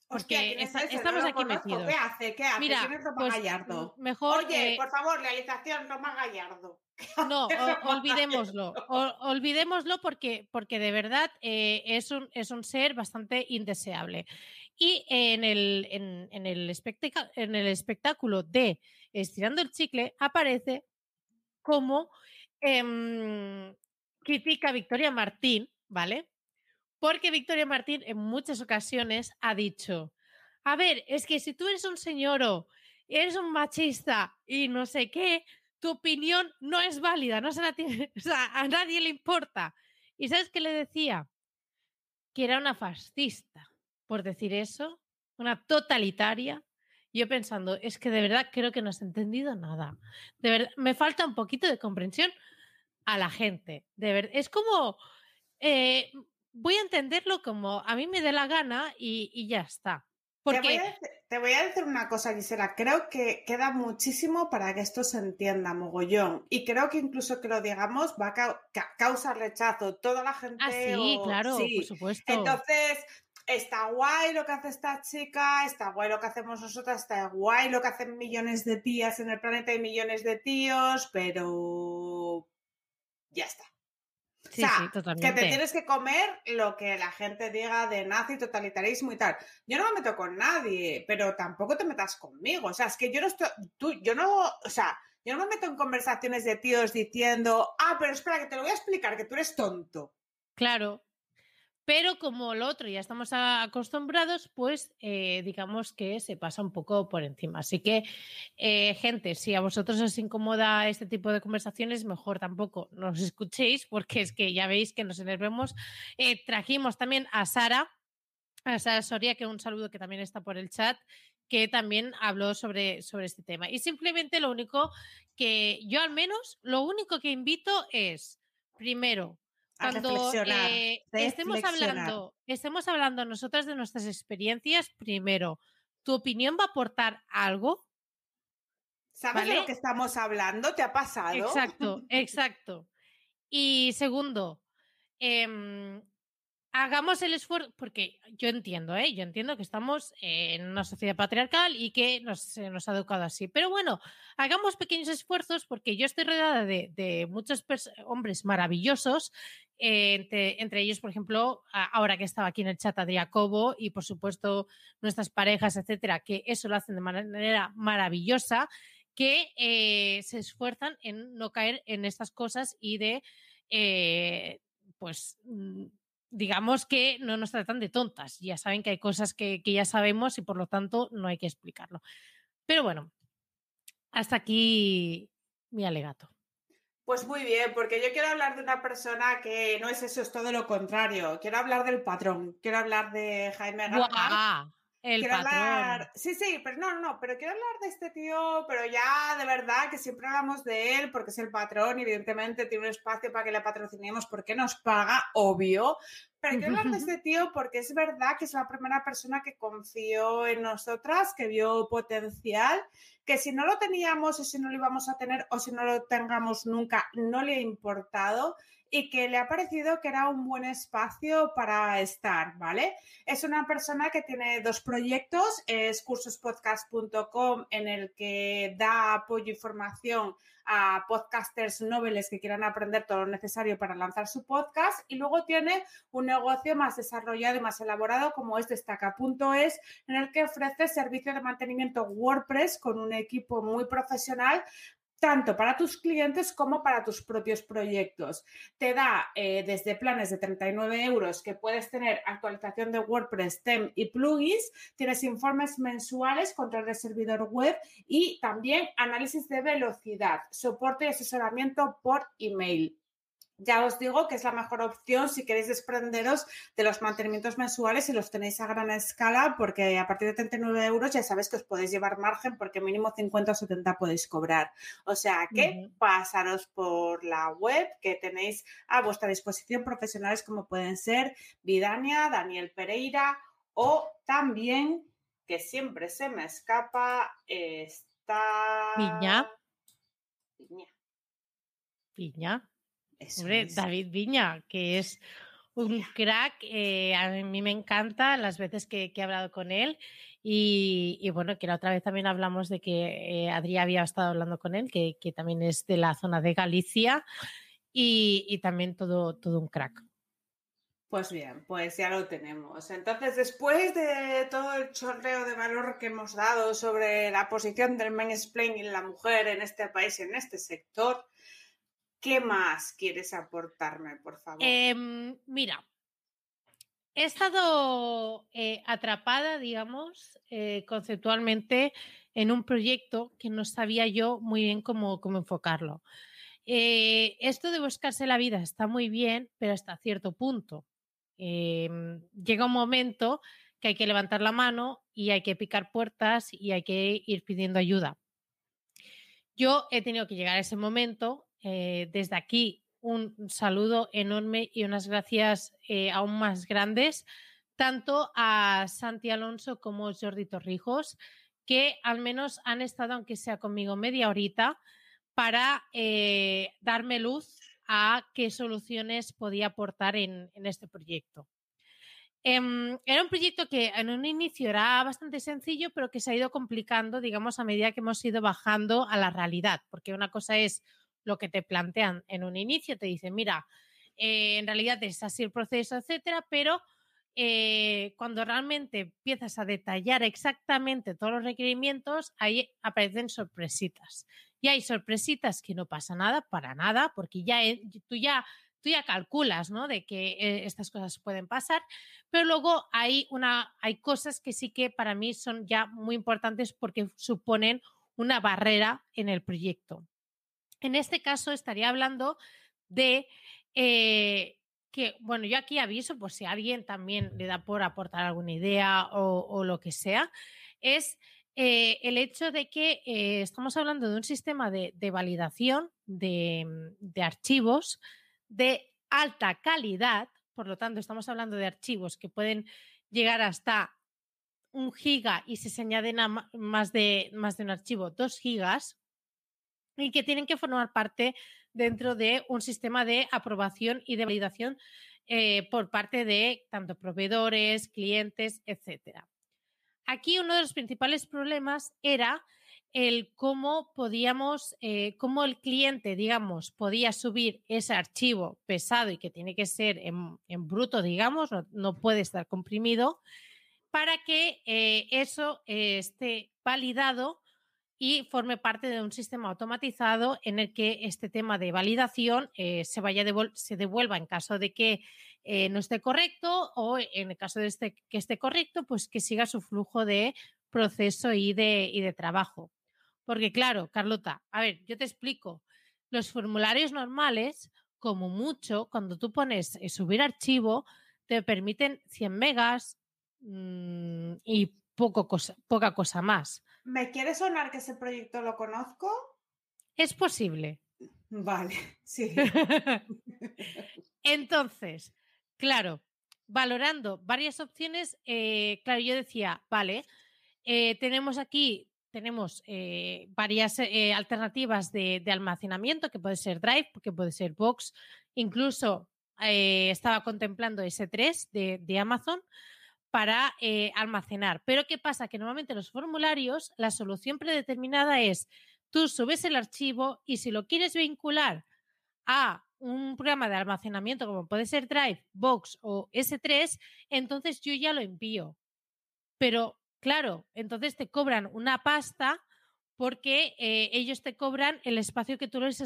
Porque estamos aquí metidos. ¿Qué hace? ¿Qué hace? Mira, ¿Quién es Roma pues, Gallardo? mejor... Oye, eh, por favor, realización, Roma Gallardo. No, o- olvidémoslo. O- olvidémoslo porque, porque de verdad eh, es, un, es un ser bastante indeseable. Y en el, en, en el, espectac- en el espectáculo de Estirando el Chicle aparece como em, critica a Victoria Martín, ¿vale? Porque Victoria Martín en muchas ocasiones ha dicho, a ver, es que si tú eres un señoro, eres un machista y no sé qué, tu opinión no es válida, no se la tiene- o sea, a nadie le importa. ¿Y sabes qué le decía? Que era una fascista, por decir eso, una totalitaria. Yo pensando, es que de verdad creo que no has entendido nada. De verdad, me falta un poquito de comprensión a la gente. De verdad, es como, eh, voy a entenderlo como a mí me dé la gana y, y ya está. Te voy, Porque a, te voy a decir una cosa, Gisela. Creo que queda muchísimo para que esto se entienda, mogollón. Y creo que incluso que lo digamos va a ca- causar rechazo. Toda la gente. Ah, sí, o- claro, sí. por supuesto. Entonces, está guay lo que hace esta chica, está guay lo que hacemos nosotras, está guay lo que hacen millones de tías en el planeta y millones de tíos, pero ya está. Sí, o sea, sí, Que te tienes que comer lo que la gente diga de nazi, totalitarismo y tal. Yo no me meto con nadie, pero tampoco te metas conmigo. O sea, es que yo no estoy, tú, yo no, o sea, yo no me meto en conversaciones de tíos diciendo, ah, pero espera, que te lo voy a explicar, que tú eres tonto. Claro. Pero como lo otro ya estamos acostumbrados, pues eh, digamos que se pasa un poco por encima. Así que, eh, gente, si a vosotros os incomoda este tipo de conversaciones, mejor tampoco nos escuchéis, porque es que ya veis que nos enervemos. Eh, trajimos también a Sara, a Sara Soria, que un saludo que también está por el chat, que también habló sobre, sobre este tema. Y simplemente lo único que yo al menos, lo único que invito es, primero, cuando reflexionar, eh, estemos hablando, estemos hablando nosotras de nuestras experiencias, primero, ¿tu opinión va a aportar algo? ¿Sabes de lo que estamos hablando? ¿Te ha pasado? Exacto, exacto. Y segundo, em, hagamos el esfuerzo, porque yo entiendo, ¿eh? yo entiendo que estamos en una sociedad patriarcal y que nos, se nos ha educado así. Pero bueno, hagamos pequeños esfuerzos porque yo estoy rodeada de, muchos hombres maravillosos, entre, ellos, por ejemplo, ahora que estaba aquí en el chat a Jacobo y por supuesto nuestras parejas, etcétera, que eso lo hacen de manera maravillosa que eh, se esfuerzan en no caer en estas cosas y de, eh, pues, mm, digamos que no nos tratan de tontas. Ya saben que hay cosas que, que ya sabemos y por lo tanto no hay que explicarlo. Pero bueno, hasta aquí mi alegato. Pues muy bien, porque yo quiero hablar de una persona que no es eso, es todo lo contrario. Quiero hablar del patrón, quiero hablar de Jaime García. El quiero patrón. hablar. Sí, sí, pero no, no, pero quiero hablar de este tío, pero ya de verdad que siempre hablamos de él porque es el patrón evidentemente tiene un espacio para que le patrocinemos porque nos paga, obvio. Pero quiero hablar de este tío porque es verdad que es la primera persona que confió en nosotras, que vio potencial, que si no lo teníamos o si no lo íbamos a tener o si no lo tengamos nunca, no le ha importado y que le ha parecido que era un buen espacio para estar, ¿vale? Es una persona que tiene dos proyectos, es cursospodcast.com en el que da apoyo y formación a podcasters noveles que quieran aprender todo lo necesario para lanzar su podcast y luego tiene un negocio más desarrollado y más elaborado como es destaca.es en el que ofrece servicio de mantenimiento WordPress con un equipo muy profesional tanto para tus clientes como para tus propios proyectos. Te da eh, desde planes de 39 euros que puedes tener actualización de WordPress, TEM y plugins, tienes informes mensuales, control de servidor web y también análisis de velocidad, soporte y asesoramiento por email. Ya os digo que es la mejor opción si queréis desprenderos de los mantenimientos mensuales y los tenéis a gran escala, porque a partir de 39 euros ya sabéis que os podéis llevar margen porque mínimo 50 o 70 podéis cobrar. O sea que pasaros por la web que tenéis a vuestra disposición profesionales como pueden ser Vidania, Daniel Pereira o también, que siempre se me escapa, está... Viña. Viña. Piña. Eso Hombre, es. David Viña, que es un crack, eh, a mí me encanta las veces que, que he hablado con él y, y bueno, que la otra vez también hablamos de que eh, Adri había estado hablando con él, que, que también es de la zona de Galicia y, y también todo, todo un crack. Pues bien, pues ya lo tenemos. Entonces, después de todo el chorreo de valor que hemos dado sobre la posición del mansplaining en la mujer en este país, en este sector, ¿qué más quieres aportarme, por favor? Em, mira, he estado eh, atrapada, digamos, eh, conceptualmente en un proyecto que no sabía yo muy bien cómo, cómo enfocarlo. Eh, esto de buscarse la vida está muy bien, pero hasta cierto punto. Em, llega un momento que hay que levantar la mano y hay que picar puertas y hay que ir pidiendo ayuda. Yo he tenido que llegar a ese momento. Eh, desde aquí, un saludo enorme y unas gracias eh, aún más grandes, tanto a Santi Alonso como Jordi Torrijos, que al menos han estado, aunque sea conmigo media horita, para eh, darme luz a qué soluciones podía aportar en, este proyecto. Em, era un proyecto que en un inicio era bastante sencillo, pero que se ha ido complicando, digamos, a medida que hemos ido bajando a la realidad, porque una cosa es lo que te plantean en un inicio, te dicen, mira, eh, en realidad es así el proceso, etcétera, pero eh, cuando realmente empiezas a detallar exactamente todos los requerimientos, ahí aparecen sorpresitas. Y hay sorpresitas que no pasa nada, para nada, porque ya tú ya tú ya calculas, ¿no? De que eh, estas cosas pueden pasar, pero luego hay una hay cosas que sí que para mí son ya muy importantes porque suponen una barrera en el proyecto. En este caso estaría hablando de eh, que, bueno, yo aquí aviso, por si alguien también le da por aportar alguna idea o, lo que sea, es eh, el hecho de que eh, estamos hablando de un sistema de, validación de, de, archivos de alta calidad, por lo tanto, estamos hablando de archivos que pueden llegar hasta un giga y si se añaden a más de, más de un archivo, dos gigas, y que tienen que formar parte dentro de un sistema de aprobación y de validación eh, por parte de tanto proveedores, clientes, etcétera. Aquí uno de los principales problemas era el cómo podíamos, eh, cómo el cliente, digamos, podía subir ese archivo pesado y que tiene que ser en, bruto, digamos, no, puede estar comprimido, para que eh, eso esté validado y forme parte de un sistema automatizado en el que este tema de validación eh, se, vaya se devuelva en caso de que eh, no esté correcto o en el caso de este, que esté correcto, pues que siga su flujo de proceso y de, y de trabajo. Porque claro, Carlota, a ver, yo te explico, los formularios normales, como mucho, cuando tú pones eh, subir archivo, te permiten 100 megas mm, y poco cosa, poca cosa más. ¿Me quiere sonar que ese proyecto lo conozco? Es posible. Vale, sí. Entonces, claro, valorando varias opciones, eh, claro, yo decía, vale, eh, tenemos aquí, tenemos eh, varias alternativas de, almacenamiento, que puede ser Drive, que puede ser Box, incluso estaba contemplando S3 de, de Amazon, para eh, almacenar. Pero ¿qué pasa? Que normalmente los formularios, la solución predeterminada es tú subes el archivo y si lo quieres vincular a un programa de almacenamiento como puede ser Drive, Box o S3, entonces yo ya lo envío. Pero claro, entonces te cobran una pasta porque eh, ellos te cobran el espacio que tú les,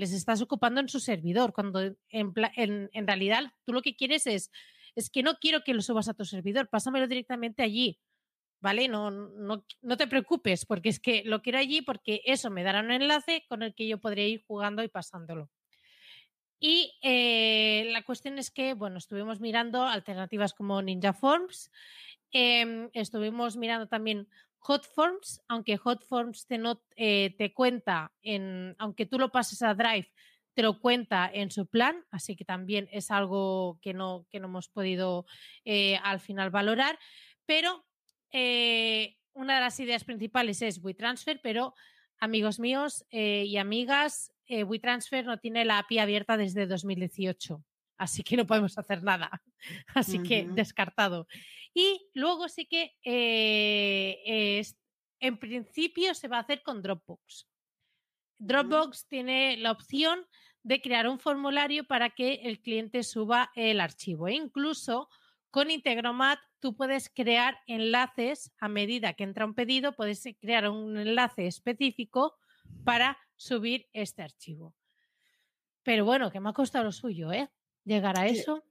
estás ocupando en su servidor, cuando en, en realidad tú lo que quieres es es que no quiero que lo subas a tu servidor, pásamelo directamente allí. ¿Vale? No, no, no te preocupes, porque es que lo quiero allí porque eso me dará un enlace con el que yo podría ir jugando y pasándolo. Y eh, la cuestión es que, bueno, estuvimos mirando alternativas como Ninja Forms, em, estuvimos mirando también Hotforms, aunque Hotforms te, no, eh, te cuenta, en, aunque tú lo pases a Drive, te lo cuenta en su plan, así que también es algo que no, que no hemos podido eh, al final valorar. Pero eh, una de las ideas principales es WeTransfer, pero amigos míos eh, y amigas, WeTransfer no tiene la API abierta desde 2018 así que no podemos hacer nada. Así que descartado. Y luego sí que en principio se va a hacer con Dropbox. Dropbox tiene la opción de crear un formulario para que el cliente suba el archivo. E incluso con Integromat tú puedes crear enlaces a medida que entra un pedido, puedes crear un enlace específico para subir este archivo. Pero bueno, que me ha costado lo suyo, ¿eh? Llegar a eso.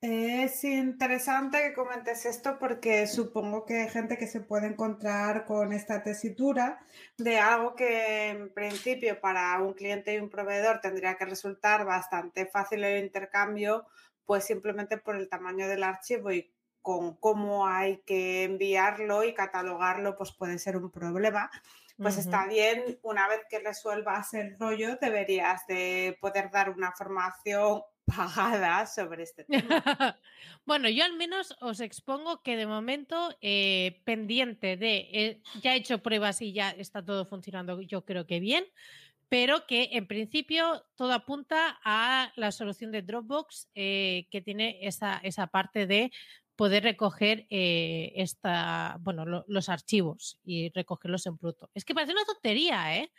Es interesante que comentes esto porque supongo que hay gente que se puede encontrar con esta tesitura de algo que en principio para un cliente y un proveedor tendría que resultar bastante fácil el intercambio, pues simplemente por el tamaño del archivo y con cómo hay que enviarlo y catalogarlo, pues puede ser un problema. Pues está bien, una vez que resuelvas el rollo, deberías de poder dar una formación pagada sobre este tema. bueno, yo al menos os expongo que de momento eh, pendiente de, eh, ya he hecho pruebas y ya está todo funcionando, yo creo que bien, pero que en principio todo apunta a la solución de Dropbox eh, que tiene esa, esa parte de poder recoger esta, bueno, los archivos y recogerlos en bruto. Es que parece una tontería, ¿eh?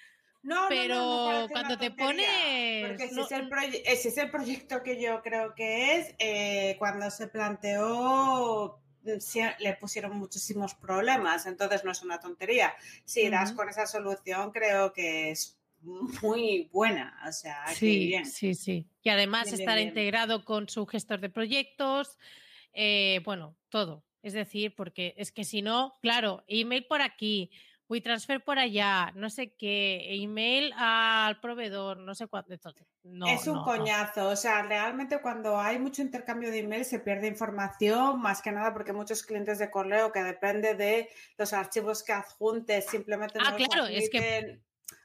No, pero no, cuando te pones. Porque si, es el ese es el proyecto que yo creo que es, eh, cuando se planteó mm, le pusieron muchísimos problemas, entonces no es una tontería. Si das con esa solución, creo que es muy buena. O sea, sí, bien. sí, sí. Y además estar integrado con su gestor de proyectos, eh, bueno, todo. Es decir, porque es que si no, claro, email por aquí, transfer por allá, no sé qué, email al proveedor, no sé cuánto. no, es un coñazo. O sea, realmente cuando hay mucho intercambio de email se pierde información, más que nada porque muchos clientes de correo que depende de los archivos que adjuntes, simplemente ah, no claro, es que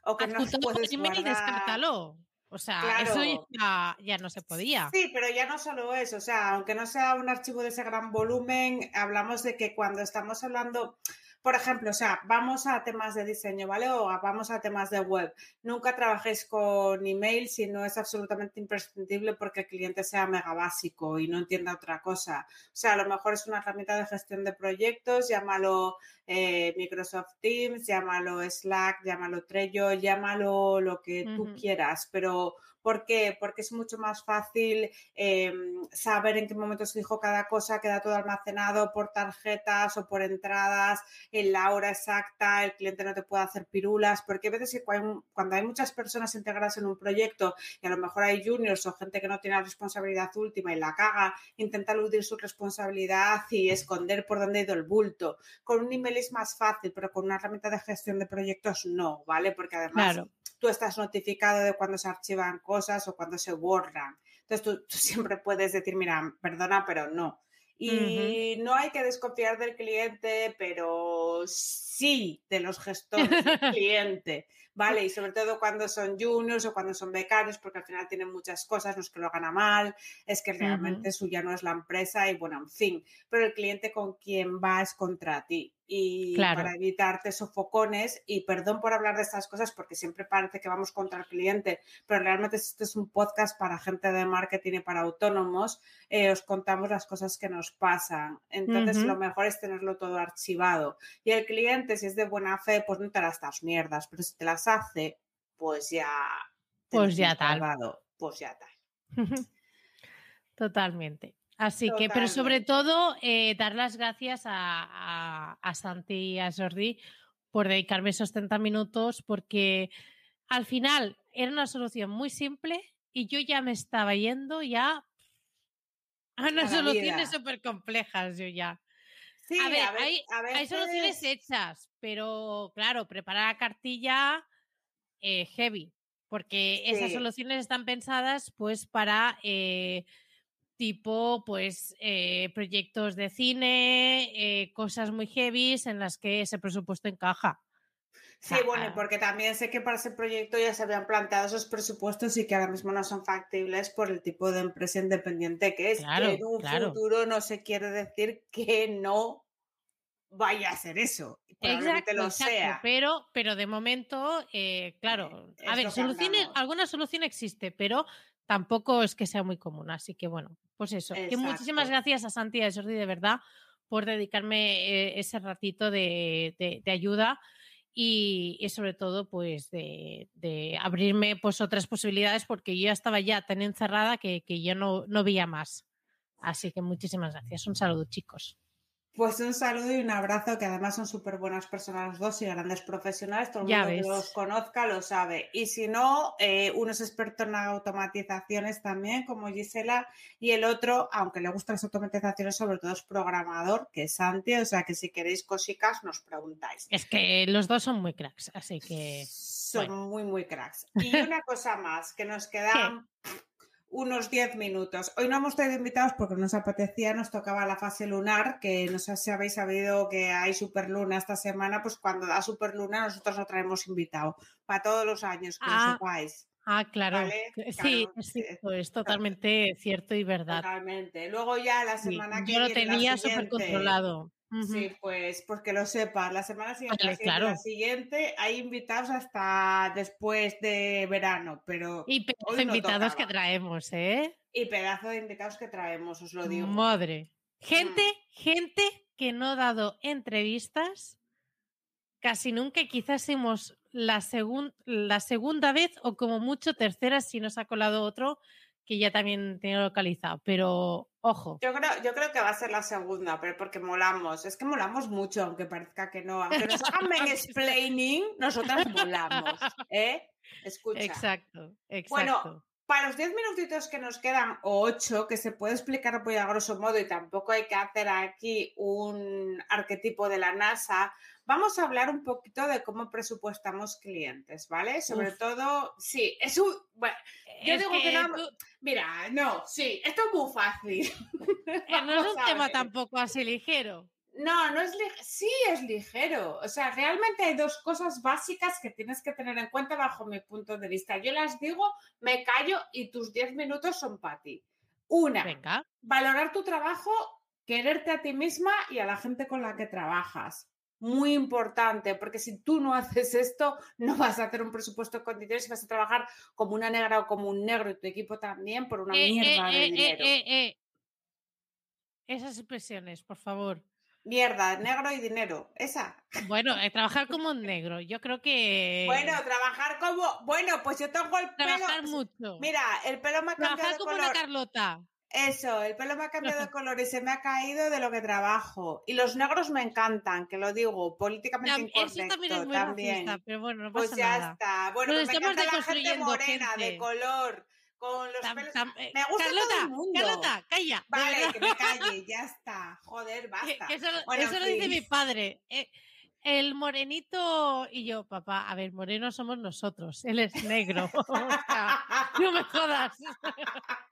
o que no puedes email descártalo. O sea, eso ya, ya, no se podía. Sí, pero ya no solo eso. O sea, aunque no sea un archivo de ese gran volumen, hablamos de que cuando estamos hablando por ejemplo, o sea, vamos a temas de diseño, ¿vale? O vamos a temas de web. Nunca trabajéis con email si no es absolutamente imprescindible porque el cliente sea mega básico y no entienda otra cosa. O sea, a lo mejor es una herramienta de gestión de proyectos, llámalo eh, Microsoft Teams, llámalo Slack, llámalo Trello, llámalo lo que tú quieras, pero ¿Por qué? Porque es mucho más fácil em, saber en qué momento se dijo cada cosa, queda todo almacenado por tarjetas o por entradas, en la hora exacta, el cliente no te puede hacer pirulas, porque a veces cuando hay muchas personas integradas en un proyecto y a lo mejor hay juniors o gente que no tiene la responsabilidad última y la caga, intenta eludir su responsabilidad y esconder por dónde ha ido el bulto. Con un email es más fácil, pero con una herramienta de gestión de proyectos no, ¿vale? Porque además tú estás notificado de cuando se archivan cosas o cuando se borran. Entonces tú, siempre puedes decir, mira, perdona, pero no. Y no hay que desconfiar del cliente, pero sí de los gestores del cliente, ¿vale? Y sobre todo cuando son juniors o cuando son becarios, porque al final tienen muchas cosas, no es que lo gana mal, es que realmente suya no es la empresa y bueno, en fin, pero el cliente con quien va es contra ti y para evitarte sofocones. Y perdón por hablar de estas cosas porque siempre parece que vamos contra el cliente, pero realmente este es un podcast para gente de marketing y para autónomos. Eh, os contamos las cosas que nos pasan. Entonces, lo mejor es tenerlo todo archivado. Y el cliente, si es de buena fe, pues no te las das mierdas, pero si te las hace, pues ya. Pues ya tal. Pues ya tal. Totalmente. Así que, pero sobre todo, eh, dar las gracias a, a, Santi y a Jordi por dedicarme esos 30 minutos, porque al final era una solución muy simple y yo ya me estaba yendo ya a unas soluciones súper complejas, yo ya. Sí, a ver, hay, soluciones hechas, pero claro, preparar la cartilla eh, heavy, porque esas soluciones están pensadas pues para... Eh, tipo pues eh, proyectos de cine, cosas muy heavies en las que ese presupuesto encaja. Sí, bueno, porque también sé que para ese proyecto ya se habían planteado esos presupuestos y que ahora mismo no son factibles por el tipo de empresa independiente que es. que en un futuro no se quiere decir que no vaya a ser eso. Exacto, lo sea. Pero, pero de momento, eh, claro, a ver, soluciones, alguna solución existe, pero tampoco es que sea muy común. Así que bueno, pues eso. muchísimas gracias a Santi y a Jordi de verdad por dedicarme eh, ese ratito de, ayuda. y, y sobre todo pues de, de abrirme pues otras posibilidades porque yo ya estaba ya tan encerrada que, que yo no, no veía más. Así que muchísimas gracias. Un saludo, chicos. Pues un saludo y un abrazo, que además son súper buenas personas los dos y grandes profesionales. Todo el mundo que los conozca lo sabe. Y si no, eh, uno es experto en automatizaciones también, como Gisela, y el otro, aunque le gustan las automatizaciones, sobre todo es programador, que es Santi. O sea que si queréis cositas, nos preguntáis. Es que los dos son muy cracks, así que Son bueno. muy, muy cracks. Y una cosa más, que nos quedan unos 10 minutos. Hoy no hemos tenido invitados porque nos apetecía, nos tocaba la fase lunar, que no sé si habéis sabido que hay superluna esta semana, pues cuando da superluna nosotros no traemos invitado. Para todos los años, que Ah, lo sepáis. Ah, claro. Vale, que- claro, sí, es cierto, es totalmente cierto y verdad. Totalmente. Luego ya la Sí, semana que yo lo viene, tenía súper siguiente- Sí, pues, pues que lo sepas. La semana siguiente, la siguiente, la claro. siguiente, hay invitados hasta después de verano, pero Y pedazo hoy de no invitados que traemos, ¿eh? y pedazo de invitados que traemos, os lo digo. Madre. Gente, Mm. gente que no ha dado entrevistas casi nunca, quizás hemos la, segun- la segunda vez o como mucho tercera si nos ha colado otro que ya también tiene localizado. Pero ojo, Yo creo, yo creo que va a ser la segunda, pero porque molamos. Es que molamos mucho, aunque parezca que no. Aunque nos hagan explaining, nosotras molamos. ¿eh? Escucha. exacto, exacto. Bueno, Para los 10 minutitos que nos quedan, o 8, que se puede explicar muy a grosso modo y tampoco hay que hacer aquí un arquetipo de la NASA, vamos a hablar un poquito de cómo presupuestamos clientes, ¿vale? Sobre Uf. todo, sí, es un... Bueno, yo Es digo que no- tú- mira, no, sí, esto es muy fácil. eh, no es un tema tampoco así ligero. No, no es ligero. Sí, es ligero. O sea, realmente hay dos cosas básicas que tienes que tener en cuenta bajo mi punto de vista. Yo las digo, me callo y tus 10 minutos son para ti. Una, Venga. valorar tu trabajo, quererte a ti misma y a la gente con la que trabajas. Muy importante, porque si tú no haces esto, no vas a hacer un presupuesto en condiciones y vas a trabajar como una negra o como un negro y tu equipo también por una Eh, mierda eh, de eh, dinero. Esas expresiones, por favor. Mierda, negro y dinero. Esa. Bueno, trabajar como un negro. Yo creo que. Bueno, trabajar como. Bueno, pues yo tengo el pelo. trabajar mucho. Mira, el pelo me ha cambiado trabajar de como color. una Carlota. Eso, el pelo me ha cambiado de color y se me ha caído de lo que trabajo. Y los negros me encantan, que lo digo, políticamente incorrecto Eso también es muy también. racista, pero bueno, no Pues pasa ya nada. está. Bueno, pues me encanta la gente morena, de color, con los Tam- pelos. tam- eh, Me gusta Carlota, todo el mundo. Carlota, calla. Vale, que me calle, ya está. Joder, basta. eso Bueno, eso en lo dice mi padre. Eh, el morenito y yo, papá, a ver, moreno somos nosotros. Él es negro. O sea, no me jodas.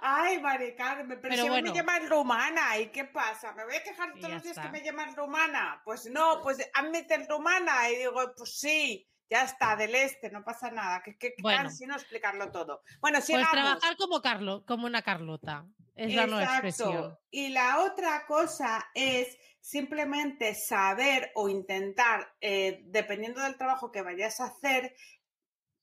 Ay, Mari Carmen, pero, Pero si bueno. me llaman rumana, ¿y qué pasa? ¿Me voy a quejar todos los días está. que me llaman rumana? Pues no, pues a mí me dicen rumana y digo, pues sí, ya está, del este, no pasa nada, que, que, Bueno. cansino explicarlo todo. Bueno, Pues sigamos. trabajar como Carlo, como una Carlota. Es la nueva expresión. Y la otra cosa es simplemente saber o intentar, eh, dependiendo del trabajo que vayas a hacer,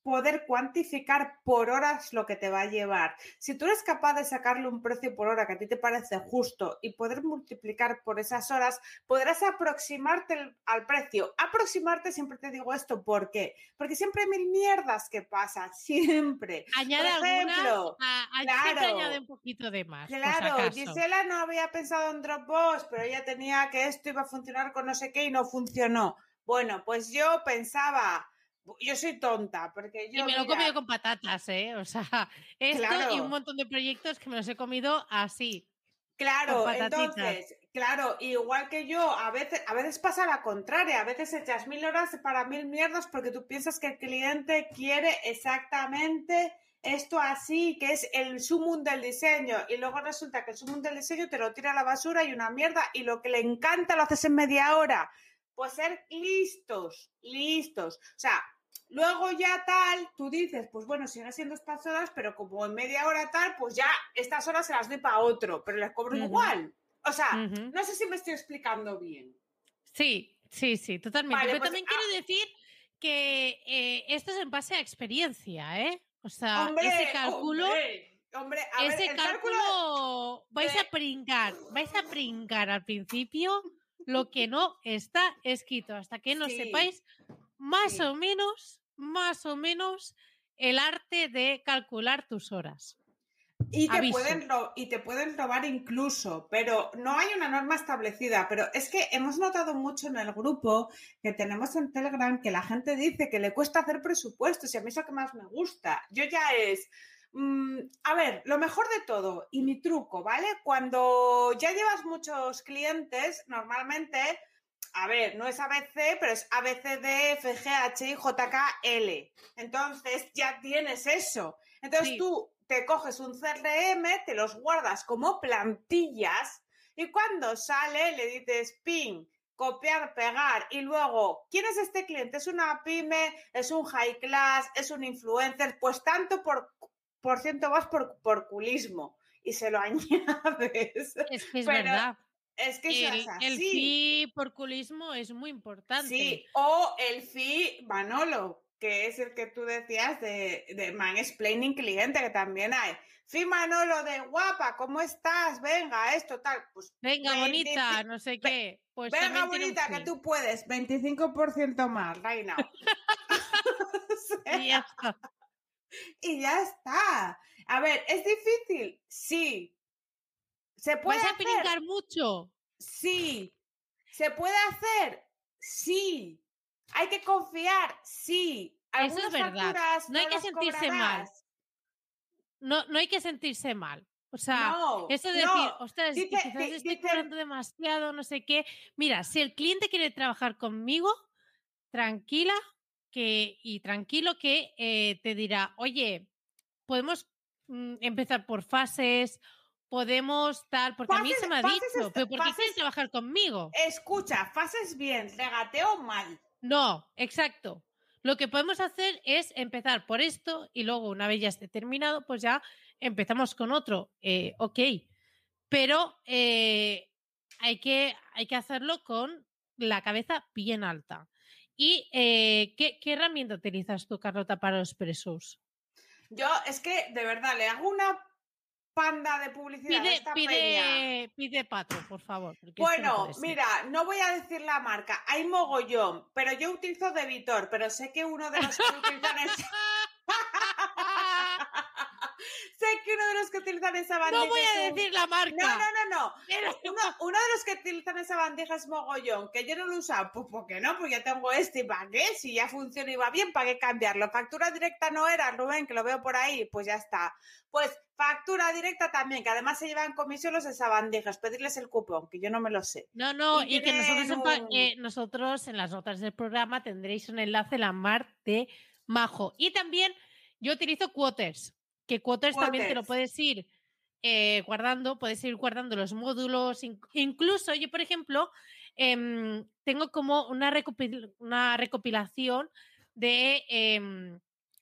poder cuantificar por horas lo que te va a llevar. Si tú eres capaz de sacarle un precio por hora que a ti te parece justo y poder multiplicar por esas horas, podrás aproximarte al precio. Aproximarte, siempre te digo esto, ¿por qué? Porque siempre hay mil mierdas que pasan, siempre. Añade Por algunas, ejemplo, a- a- siempre claro. añade un poquito de más. Claro. Gisela no había pensado en Dropbox, pero ella tenía que esto iba a funcionar con no sé qué y no funcionó. Bueno, pues yo pensaba, yo soy tonta, porque yo... y me lo he comido con patatas, ¿eh? O sea, esto y un montón de proyectos que me los he comido así. Claro, entonces, claro, igual que yo, a veces, a veces pasa la contraria, a veces echas mil horas para mil mierdas porque tú piensas que el cliente quiere exactamente esto así, que es el sumum del diseño, y luego resulta que el sumum del diseño te lo tira a la basura y una mierda, y lo que le encanta lo haces en media hora. Pues ser listos, listos. O sea, luego ya tal, tú dices, pues bueno, siguen siendo estas horas, pero como en media hora tal, pues ya estas horas se las doy para otro, pero les cobro igual. O sea, no sé si me estoy explicando bien. Sí, sí, sí, totalmente. Vale, Pero pues, también quiero decir que eh, esto es en base a experiencia, ¿eh? O sea, hombre, ese cálculo, hombre, hombre, a ver, ese el cálculo, vais a pringar, vais a pringar al principio lo que no está escrito, hasta que no Sí, sepáis más sí. o menos, más o menos el arte de calcular tus horas. Y te, Aviso. pueden y te pueden robar incluso, pero no hay una norma establecida. Pero es que hemos notado mucho en el grupo que tenemos en Telegram que la gente dice que le cuesta hacer presupuestos y a mí es lo que más me gusta. Yo ya es, mm, a ver, lo mejor de todo y mi truco, ¿vale? Cuando ya llevas muchos clientes, normalmente, a ver, no es ABC, pero es ABCD, FGH y JKL. Entonces ya tienes eso. Entonces Sí. tú te coges un CRM, te los guardas como plantillas y cuando sale le dices ping, copiar, pegar y luego, ¿quién es este cliente? ¿Es una pyme? ¿Es un high class? ¿Es un influencer? Pues tanto por, por ciento vas por, por culismo y se lo añades. Es que es Pero verdad. Es que El, es el fee por culismo es muy importante. Sí, o el fee Manolo, que es el que tú decías de, de mansplaining cliente, que también hay. Fee Manolo de guapa, ¿cómo estás? Venga, esto tal. Pues Venga, 25 bonita, no sé qué. Pues Venga, bonita, que tú puedes. 25% más. O sea, Y ya está. y ya está. A ver, ¿es difícil? Sí. ¿Se puede ¿Vas a hacer? mucho? Sí. ¿Se puede hacer? Sí. ¿Hay que confiar? Sí. Eso es ¿Algunas verdad. No hay que sentirse mal. No, no hay que sentirse mal. O sea, no, eso de no. decir, ostras, Dice- quizás estoy cobrando demasiado, no sé qué. Mira, si el cliente quiere trabajar conmigo, tranquila que, y tranquilo que eh, te dirá, oye, podemos mm, empezar por fases, podemos tal, porque a mí se me ha dicho, pero ¿por qué quieres trabajar conmigo? Escucha, fases bien, regateo mal. No, exacto. Lo que podemos hacer es empezar por esto y luego, una vez ya esté terminado, pues ya empezamos con otro. Eh, ok. Pero eh, hay, que, hay que hacerlo con la cabeza bien alta. ¿Y eh, ¿qué, qué herramienta utilizas tú, Carlota, para los presos? Yo es que, de verdad, le hago una panda de publicidad Pide, esta pide, pide patro, por favor. no Bueno, ser. mira, no voy a decir la marca, hay mogollón, pero yo utilizo Debitor, pero sé que uno de los que utilizan es... que uno de los que utilizan esa bandeja No voy a un- decir la marca. No, no, no, no. pero- Uno, uno de los que utilizan esa bandeja es mogollón, que yo no lo uso, pues ¿por qué no? Pues ya tengo este, ¿y ¿para qué? Si ya funciona y va bien, ¿para qué cambiarlo? Factura directa no era, Rubén, que lo veo por ahí, pues ya está. Pues factura directa también, que además se llevan comisión los de esa bandeja, es pedirles el cupón, que yo no me lo sé. No, no, Y y, que nosotros en, eh, nosotros en las notas del programa tendréis un enlace la mar de Majo. Y también yo utilizo Quoters, que también te lo puedes ir eh, guardando, puedes ir guardando los módulos. inc- incluso yo, por ejemplo, em, tengo como una, recopil- una recopilación de, em,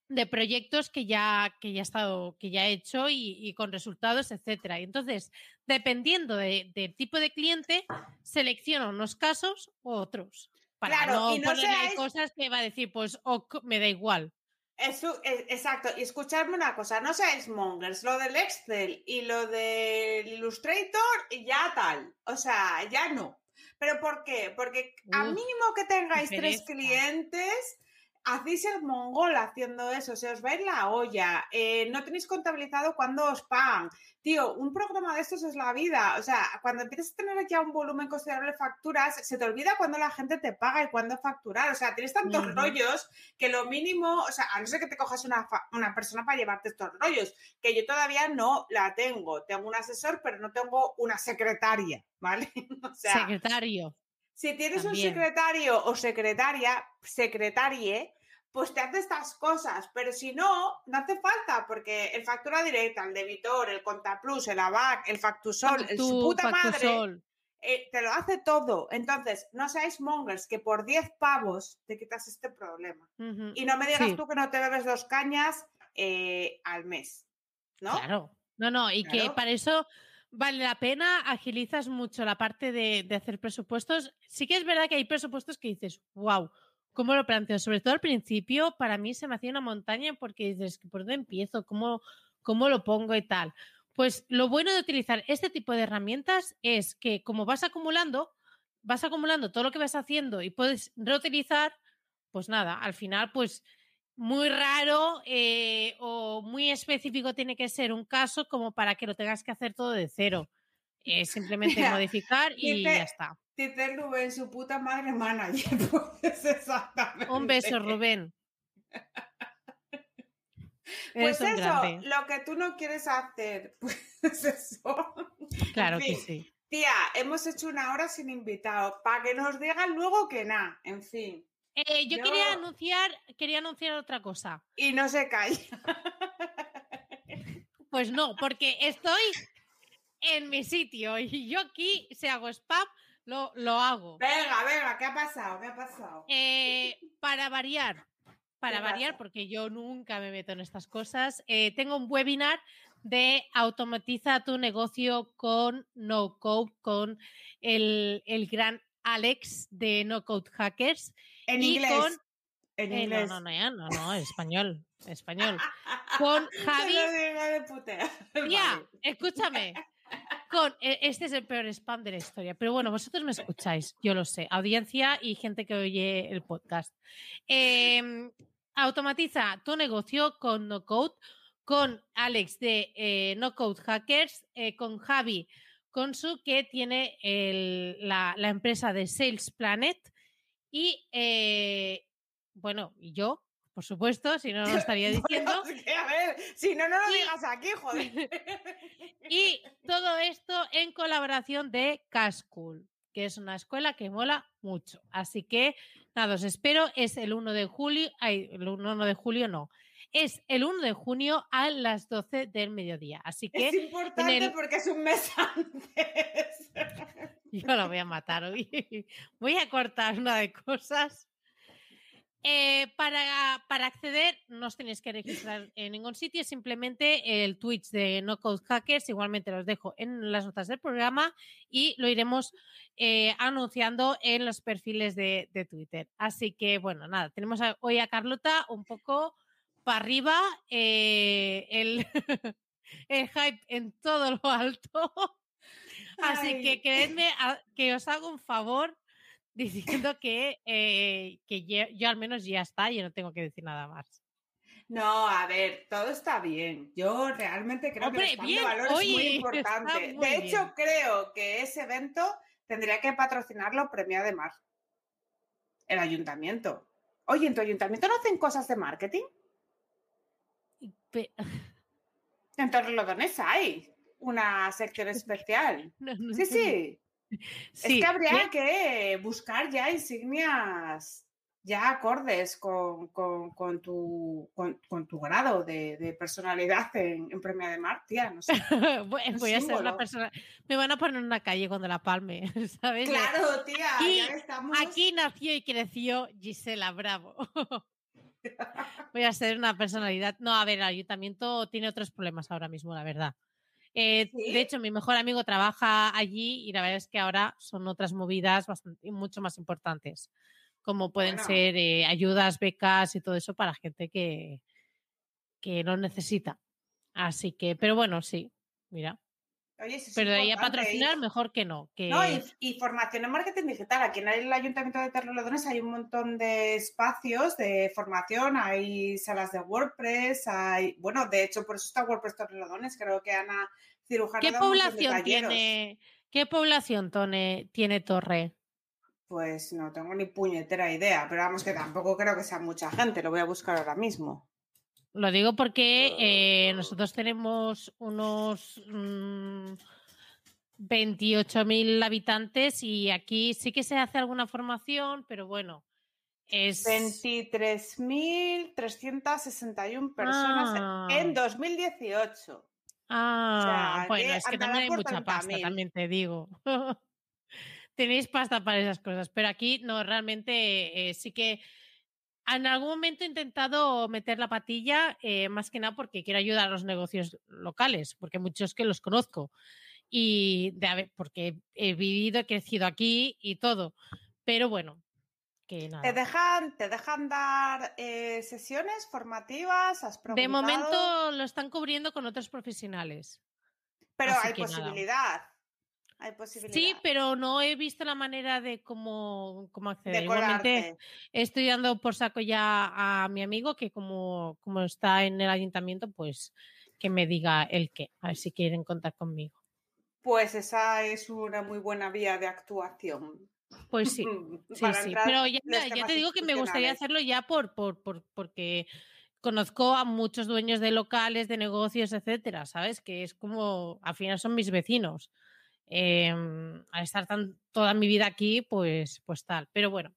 de proyectos que ya, que ya he estado, que ya he hecho y, y con resultados, etcétera. Y entonces, dependiendo de- del tipo de cliente, selecciono unos casos u otros. Para Claro, no y no ponerle cosas que va a decir, pues, ok, me da igual. Eso, es- exacto, y escuchadme una cosa, no seáis mongers, lo del Excel y lo del Illustrator ya tal, o sea, ya no. ¿Pero por qué? Porque a Uf, mínimo que tengáis tres clientes, hacéis el mongol haciendo eso, se os va a ir la olla, eh, no tenéis contabilizado cuándo os pagan. Tío, un programa de estos es la vida, o sea, cuando empiezas a tener ya un volumen considerable de facturas, se te olvida cuándo la gente te paga y cuándo facturar, o sea, tienes tantos rollos que lo mínimo, o sea, a no ser que te cojas una, una persona para llevarte estos rollos, que yo todavía no la tengo. Tengo un asesor, pero no tengo una secretaria, ¿vale? O sea, Secretario. Si tienes también. un secretario o secretaria, secretarie, pues te hace estas cosas, pero si no, no hace falta, porque el factura directa, el debitor, el contaplus, el ABAC, el factusol, el su Factu- puta madre, eh, te lo hace todo. Entonces, no seáis mongers que por 10 pavos te quitas este problema. Y no me digas Sí. tú que no te bebes dos cañas eh, al mes, ¿no? Claro. No, no, y que para eso vale la pena, agilizas mucho la parte de, de hacer presupuestos. Sí que es verdad que hay presupuestos que dices, wow, ¿cómo lo planteo? Sobre todo al principio, para mí se me hacía una montaña porque dices, ¿por dónde empiezo? ¿Cómo, cómo lo pongo y tal? Pues lo bueno de utilizar este tipo de herramientas es que como vas acumulando, vas acumulando todo lo que vas haciendo y puedes reutilizar, pues nada, al final, pues muy raro eh, o muy específico tiene que ser un caso como para que lo tengas que hacer todo de cero. Es simplemente Mira, modificar y ya está. Dice Rubén, su puta madre manager. Pues exactamente. Un beso, Rubén. Pues eso, grande. lo que tú no quieres hacer, pues eso. Claro en que sí. Tía, hemos hecho una hora sin invitados, para que nos digan luego que nada, en fin. Eh, yo, quería anunciar, quería anunciar otra cosa. Y no se calla. Pues no, porque estoy en mi sitio y yo aquí, si hago spam, lo, lo hago. Venga, venga, ¿qué ha pasado? ¿Qué ha pasado? Eh, para variar, para ¿Qué variar, pasa? porque yo nunca me meto en estas cosas, eh, tengo un webinar de automatiza tu negocio con no code, con el, el gran Alex de No Code Hackers. En y inglés. con- En Eh, no, inglés. no, no, ya, no, no, español, español. Con Javi. Vale. escúchame. Con, e- este es el peor spam de la historia, pero bueno, vosotros me escucháis, yo lo sé, audiencia y gente que oye el podcast. Em, automatiza tu negocio con No Code, con Alex de eh, No Code Hackers, eh, con Javi Consu, que tiene el- la, la empresa de Sales Planet, y eh, bueno, y yo, por supuesto, si no, no lo estaría diciendo. Bueno, es que, a ver, si no, no lo Y- digas aquí, joder. Y todo esto en colaboración de Cascool, que es una escuela que mola mucho. Así que, nada, os espero. Es el 1 de julio. Ay, el 1 de julio no. Es el 1 de junio a las 12 del mediodía. Así Es que importante el- porque es un mes antes. yo lo voy a matar hoy. Voy a cortar una de cosas. Eh, para, para acceder no os tenéis que registrar en ningún sitio, simplemente el Twitch de No Code Hackers, igualmente los dejo en las notas del programa y lo iremos eh, anunciando en los perfiles de, de Twitter. Así que bueno, nada, tenemos hoy a Carlota un poco para arriba, eh, el, el hype en todo lo alto. Así Ay. que creedme a- que os hago un favor diciendo que, eh, que yo, al menos ya está, yo no tengo que decir nada más. No, a ver, todo está bien. Yo realmente creo Hombre, que el valor es muy importante. muy de hecho, bien. creo que ese evento tendría que patrocinarlo Premia de Mar. El ayuntamiento. Oye, ¿en tu ayuntamiento no hacen cosas de marketing? Pe- En Torrelodones hay una sección especial. no- no Sí, sí. Sí, es que habría ¿qué? que buscar ya insignias ya acordes con, con- con tu, con, tu grado de, de personalidad en, en Premia de Mar, tía. No sé. voy, a ser una símbolo. persona. Me van a poner en una calle cuando la palme, ¿sabes? Claro, tía, Aquí- ya estamos. Aquí nació y creció Gisela Bravo. Voy a ser una personalidad. No, a ver, el ayuntamiento tiene otros problemas ahora mismo, la verdad. Eh, ¿Sí? De hecho, mi mejor amigo trabaja allí y la verdad es que ahora son otras movidas bastante, mucho más importantes, como pueden Bueno. ser eh, ayudas, becas y todo eso para gente que, que lo necesita. Así que, pero bueno, sí, mira. Oye, Pero de ahí a patrocinar, mejor que no. Que... No, y, y formación en marketing digital. Aquí en el Ayuntamiento de Torrelodones hay un montón de espacios de formación, hay salas de WordPress, hay, bueno, de hecho por eso está WordPress Torrelodones, creo que Ana Cirujano ¿Qué población tiene, qué población tone- tiene Torre? Pues no tengo ni puñetera idea, pero vamos que tampoco creo que sea mucha gente, lo voy a buscar ahora mismo. Lo digo porque eh, nosotros tenemos unos mm, 28.000 habitantes y aquí sí que se hace alguna formación, pero bueno, es... 23.361 personas Ah. en 2018. Ah, sea, bueno, que es que también hay mucha pasta, 30.000. también te digo. Tenéis pasta para esas cosas, pero aquí no, realmente eh, sí que en algún momento he intentado meter la patilla, eh, más que nada porque quiero ayudar a los negocios locales, porque muchos que los conozco y de, porque he vivido, he crecido aquí y todo. Pero bueno, que nada. ¿Te dejan, te dejan dar eh, sesiones formativas? ¿Has De preguntado? momento lo están cubriendo con otros profesionales. Pero así hay que nada. Posibilidad. hay posibilidad. Sí, pero no he visto la manera de cómo, cómo acceder. De Igualmente estoy dando por saco ya a mi amigo que como, como está en el ayuntamiento, pues que me diga el qué, a ver si quieren contar conmigo. Pues esa es una muy buena vía de actuación. Pues sí, sí, sí. Pero ya, los ya te digo que me gustaría hacerlo ya por, por, por, porque conozco a muchos dueños de locales, de negocios, etcétera, ¿sabes? Que es como, al final son mis vecinos. Em, al estar tan, toda mi vida aquí, pues, pues tal. Pero bueno,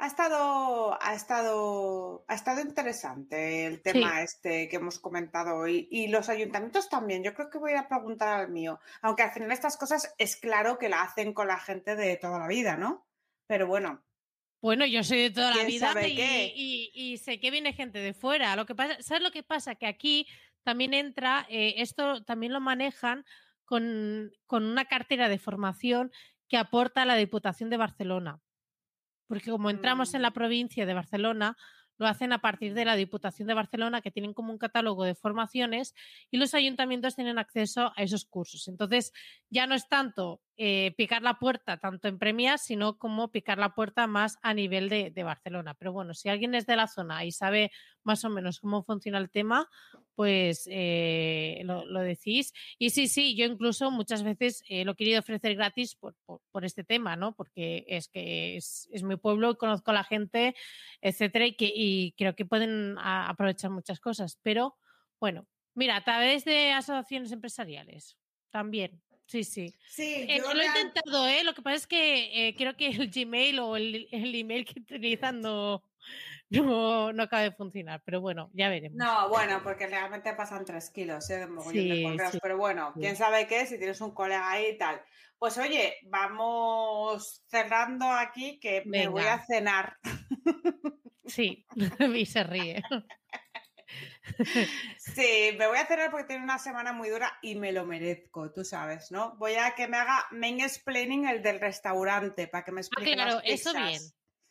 Ha estado, ha estado, ha estado interesante el tema este que hemos comentado hoy. Y los ayuntamientos también. Yo creo que voy a ir a preguntar al mío. Aunque al final estas cosas es claro que la hacen con la gente de toda la vida, ¿no? Pero bueno, Bueno, yo soy de toda la ¿Quién vida y sé que viene gente de fuera. Lo que pasa, ¿sabes lo que pasa? Que aquí también entra, eh, esto también lo manejan con, con una cartera de formación que aporta la Diputación de Barcelona. Porque como entramos en la Mm. provincia de Barcelona, lo hacen a partir de la Diputación de Barcelona, que tienen como un catálogo de formaciones y los ayuntamientos tienen acceso a esos cursos. Entonces, ya no es tanto eh, picar la puerta, tanto en premias, sino como picar la puerta más a nivel de, de Barcelona. Pero bueno, si alguien es de la zona y sabe más o menos cómo funciona el tema, pues eh, lo, lo decís. Y sí, sí, yo incluso muchas veces eh, lo he querido ofrecer gratis por, por- por este tema, ¿no? Porque es que es, es mi pueblo, conozco a la gente, etcétera, y, que, y creo que pueden a- aprovechar muchas cosas. Pero bueno, mira, a través de asociaciones empresariales también. Sí, sí. sí, Eh, yo lo he intentado, ¿eh? Lo que pasa es que creo que el Gmail o el, el email que utilizan no, no, acaba de funcionar. Pero bueno, ya veremos. No, bueno, porque realmente pasan tres kilos ¿eh? de Sí, correos. sí, pero bueno, sí. quién sabe qué, si tienes un colega ahí y tal. Pues oye, vamos cerrando aquí que me voy a cenar. Sí, y se ríe. Sí, me voy a cenar porque tiene una semana muy dura y me lo merezco, tú sabes, ¿no? Voy a que me haga mansplaining el del restaurante para que me Ah, explique claro, las eso bien.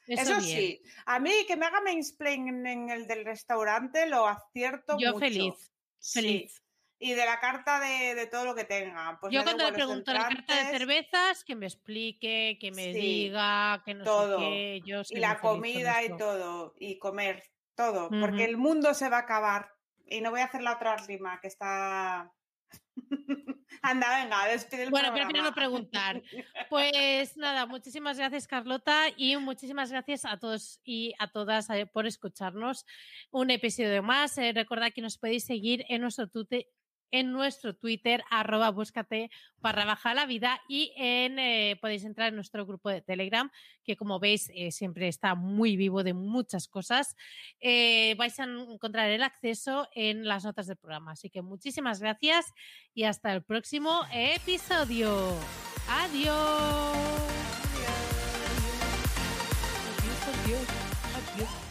Eso, Eso, sí, a mí que me haga mansplaining en el del restaurante lo acierto Yo mucho. feliz, Sí. feliz. Y de la carta de, de todo lo que tenga. Pues Yo cuando le pregunto la carta de cervezas, que me explique, que me Sí, diga, que no todo. sé qué. Yo y la comida y todo, y comer, todo, porque el mundo se va a acabar. Y no voy a hacer la otra rima que está. Anda, venga, despide el Bueno, prefiero programa. no preguntar. Pues nada, muchísimas gracias Carlota y muchísimas gracias a todos y a todas eh, por escucharnos. Un episodio más. Eh, recordad que nos podéis seguir en nuestro tute- en nuestro Twitter, arroba búscate barra baja la vida y en, eh, podéis entrar en nuestro grupo de Telegram, que como veis eh, siempre está muy vivo de muchas cosas. Eh, vais a encontrar el acceso en las notas del programa. Así que muchísimas gracias y hasta el próximo episodio. Adiós. Adiós, adiós, adiós.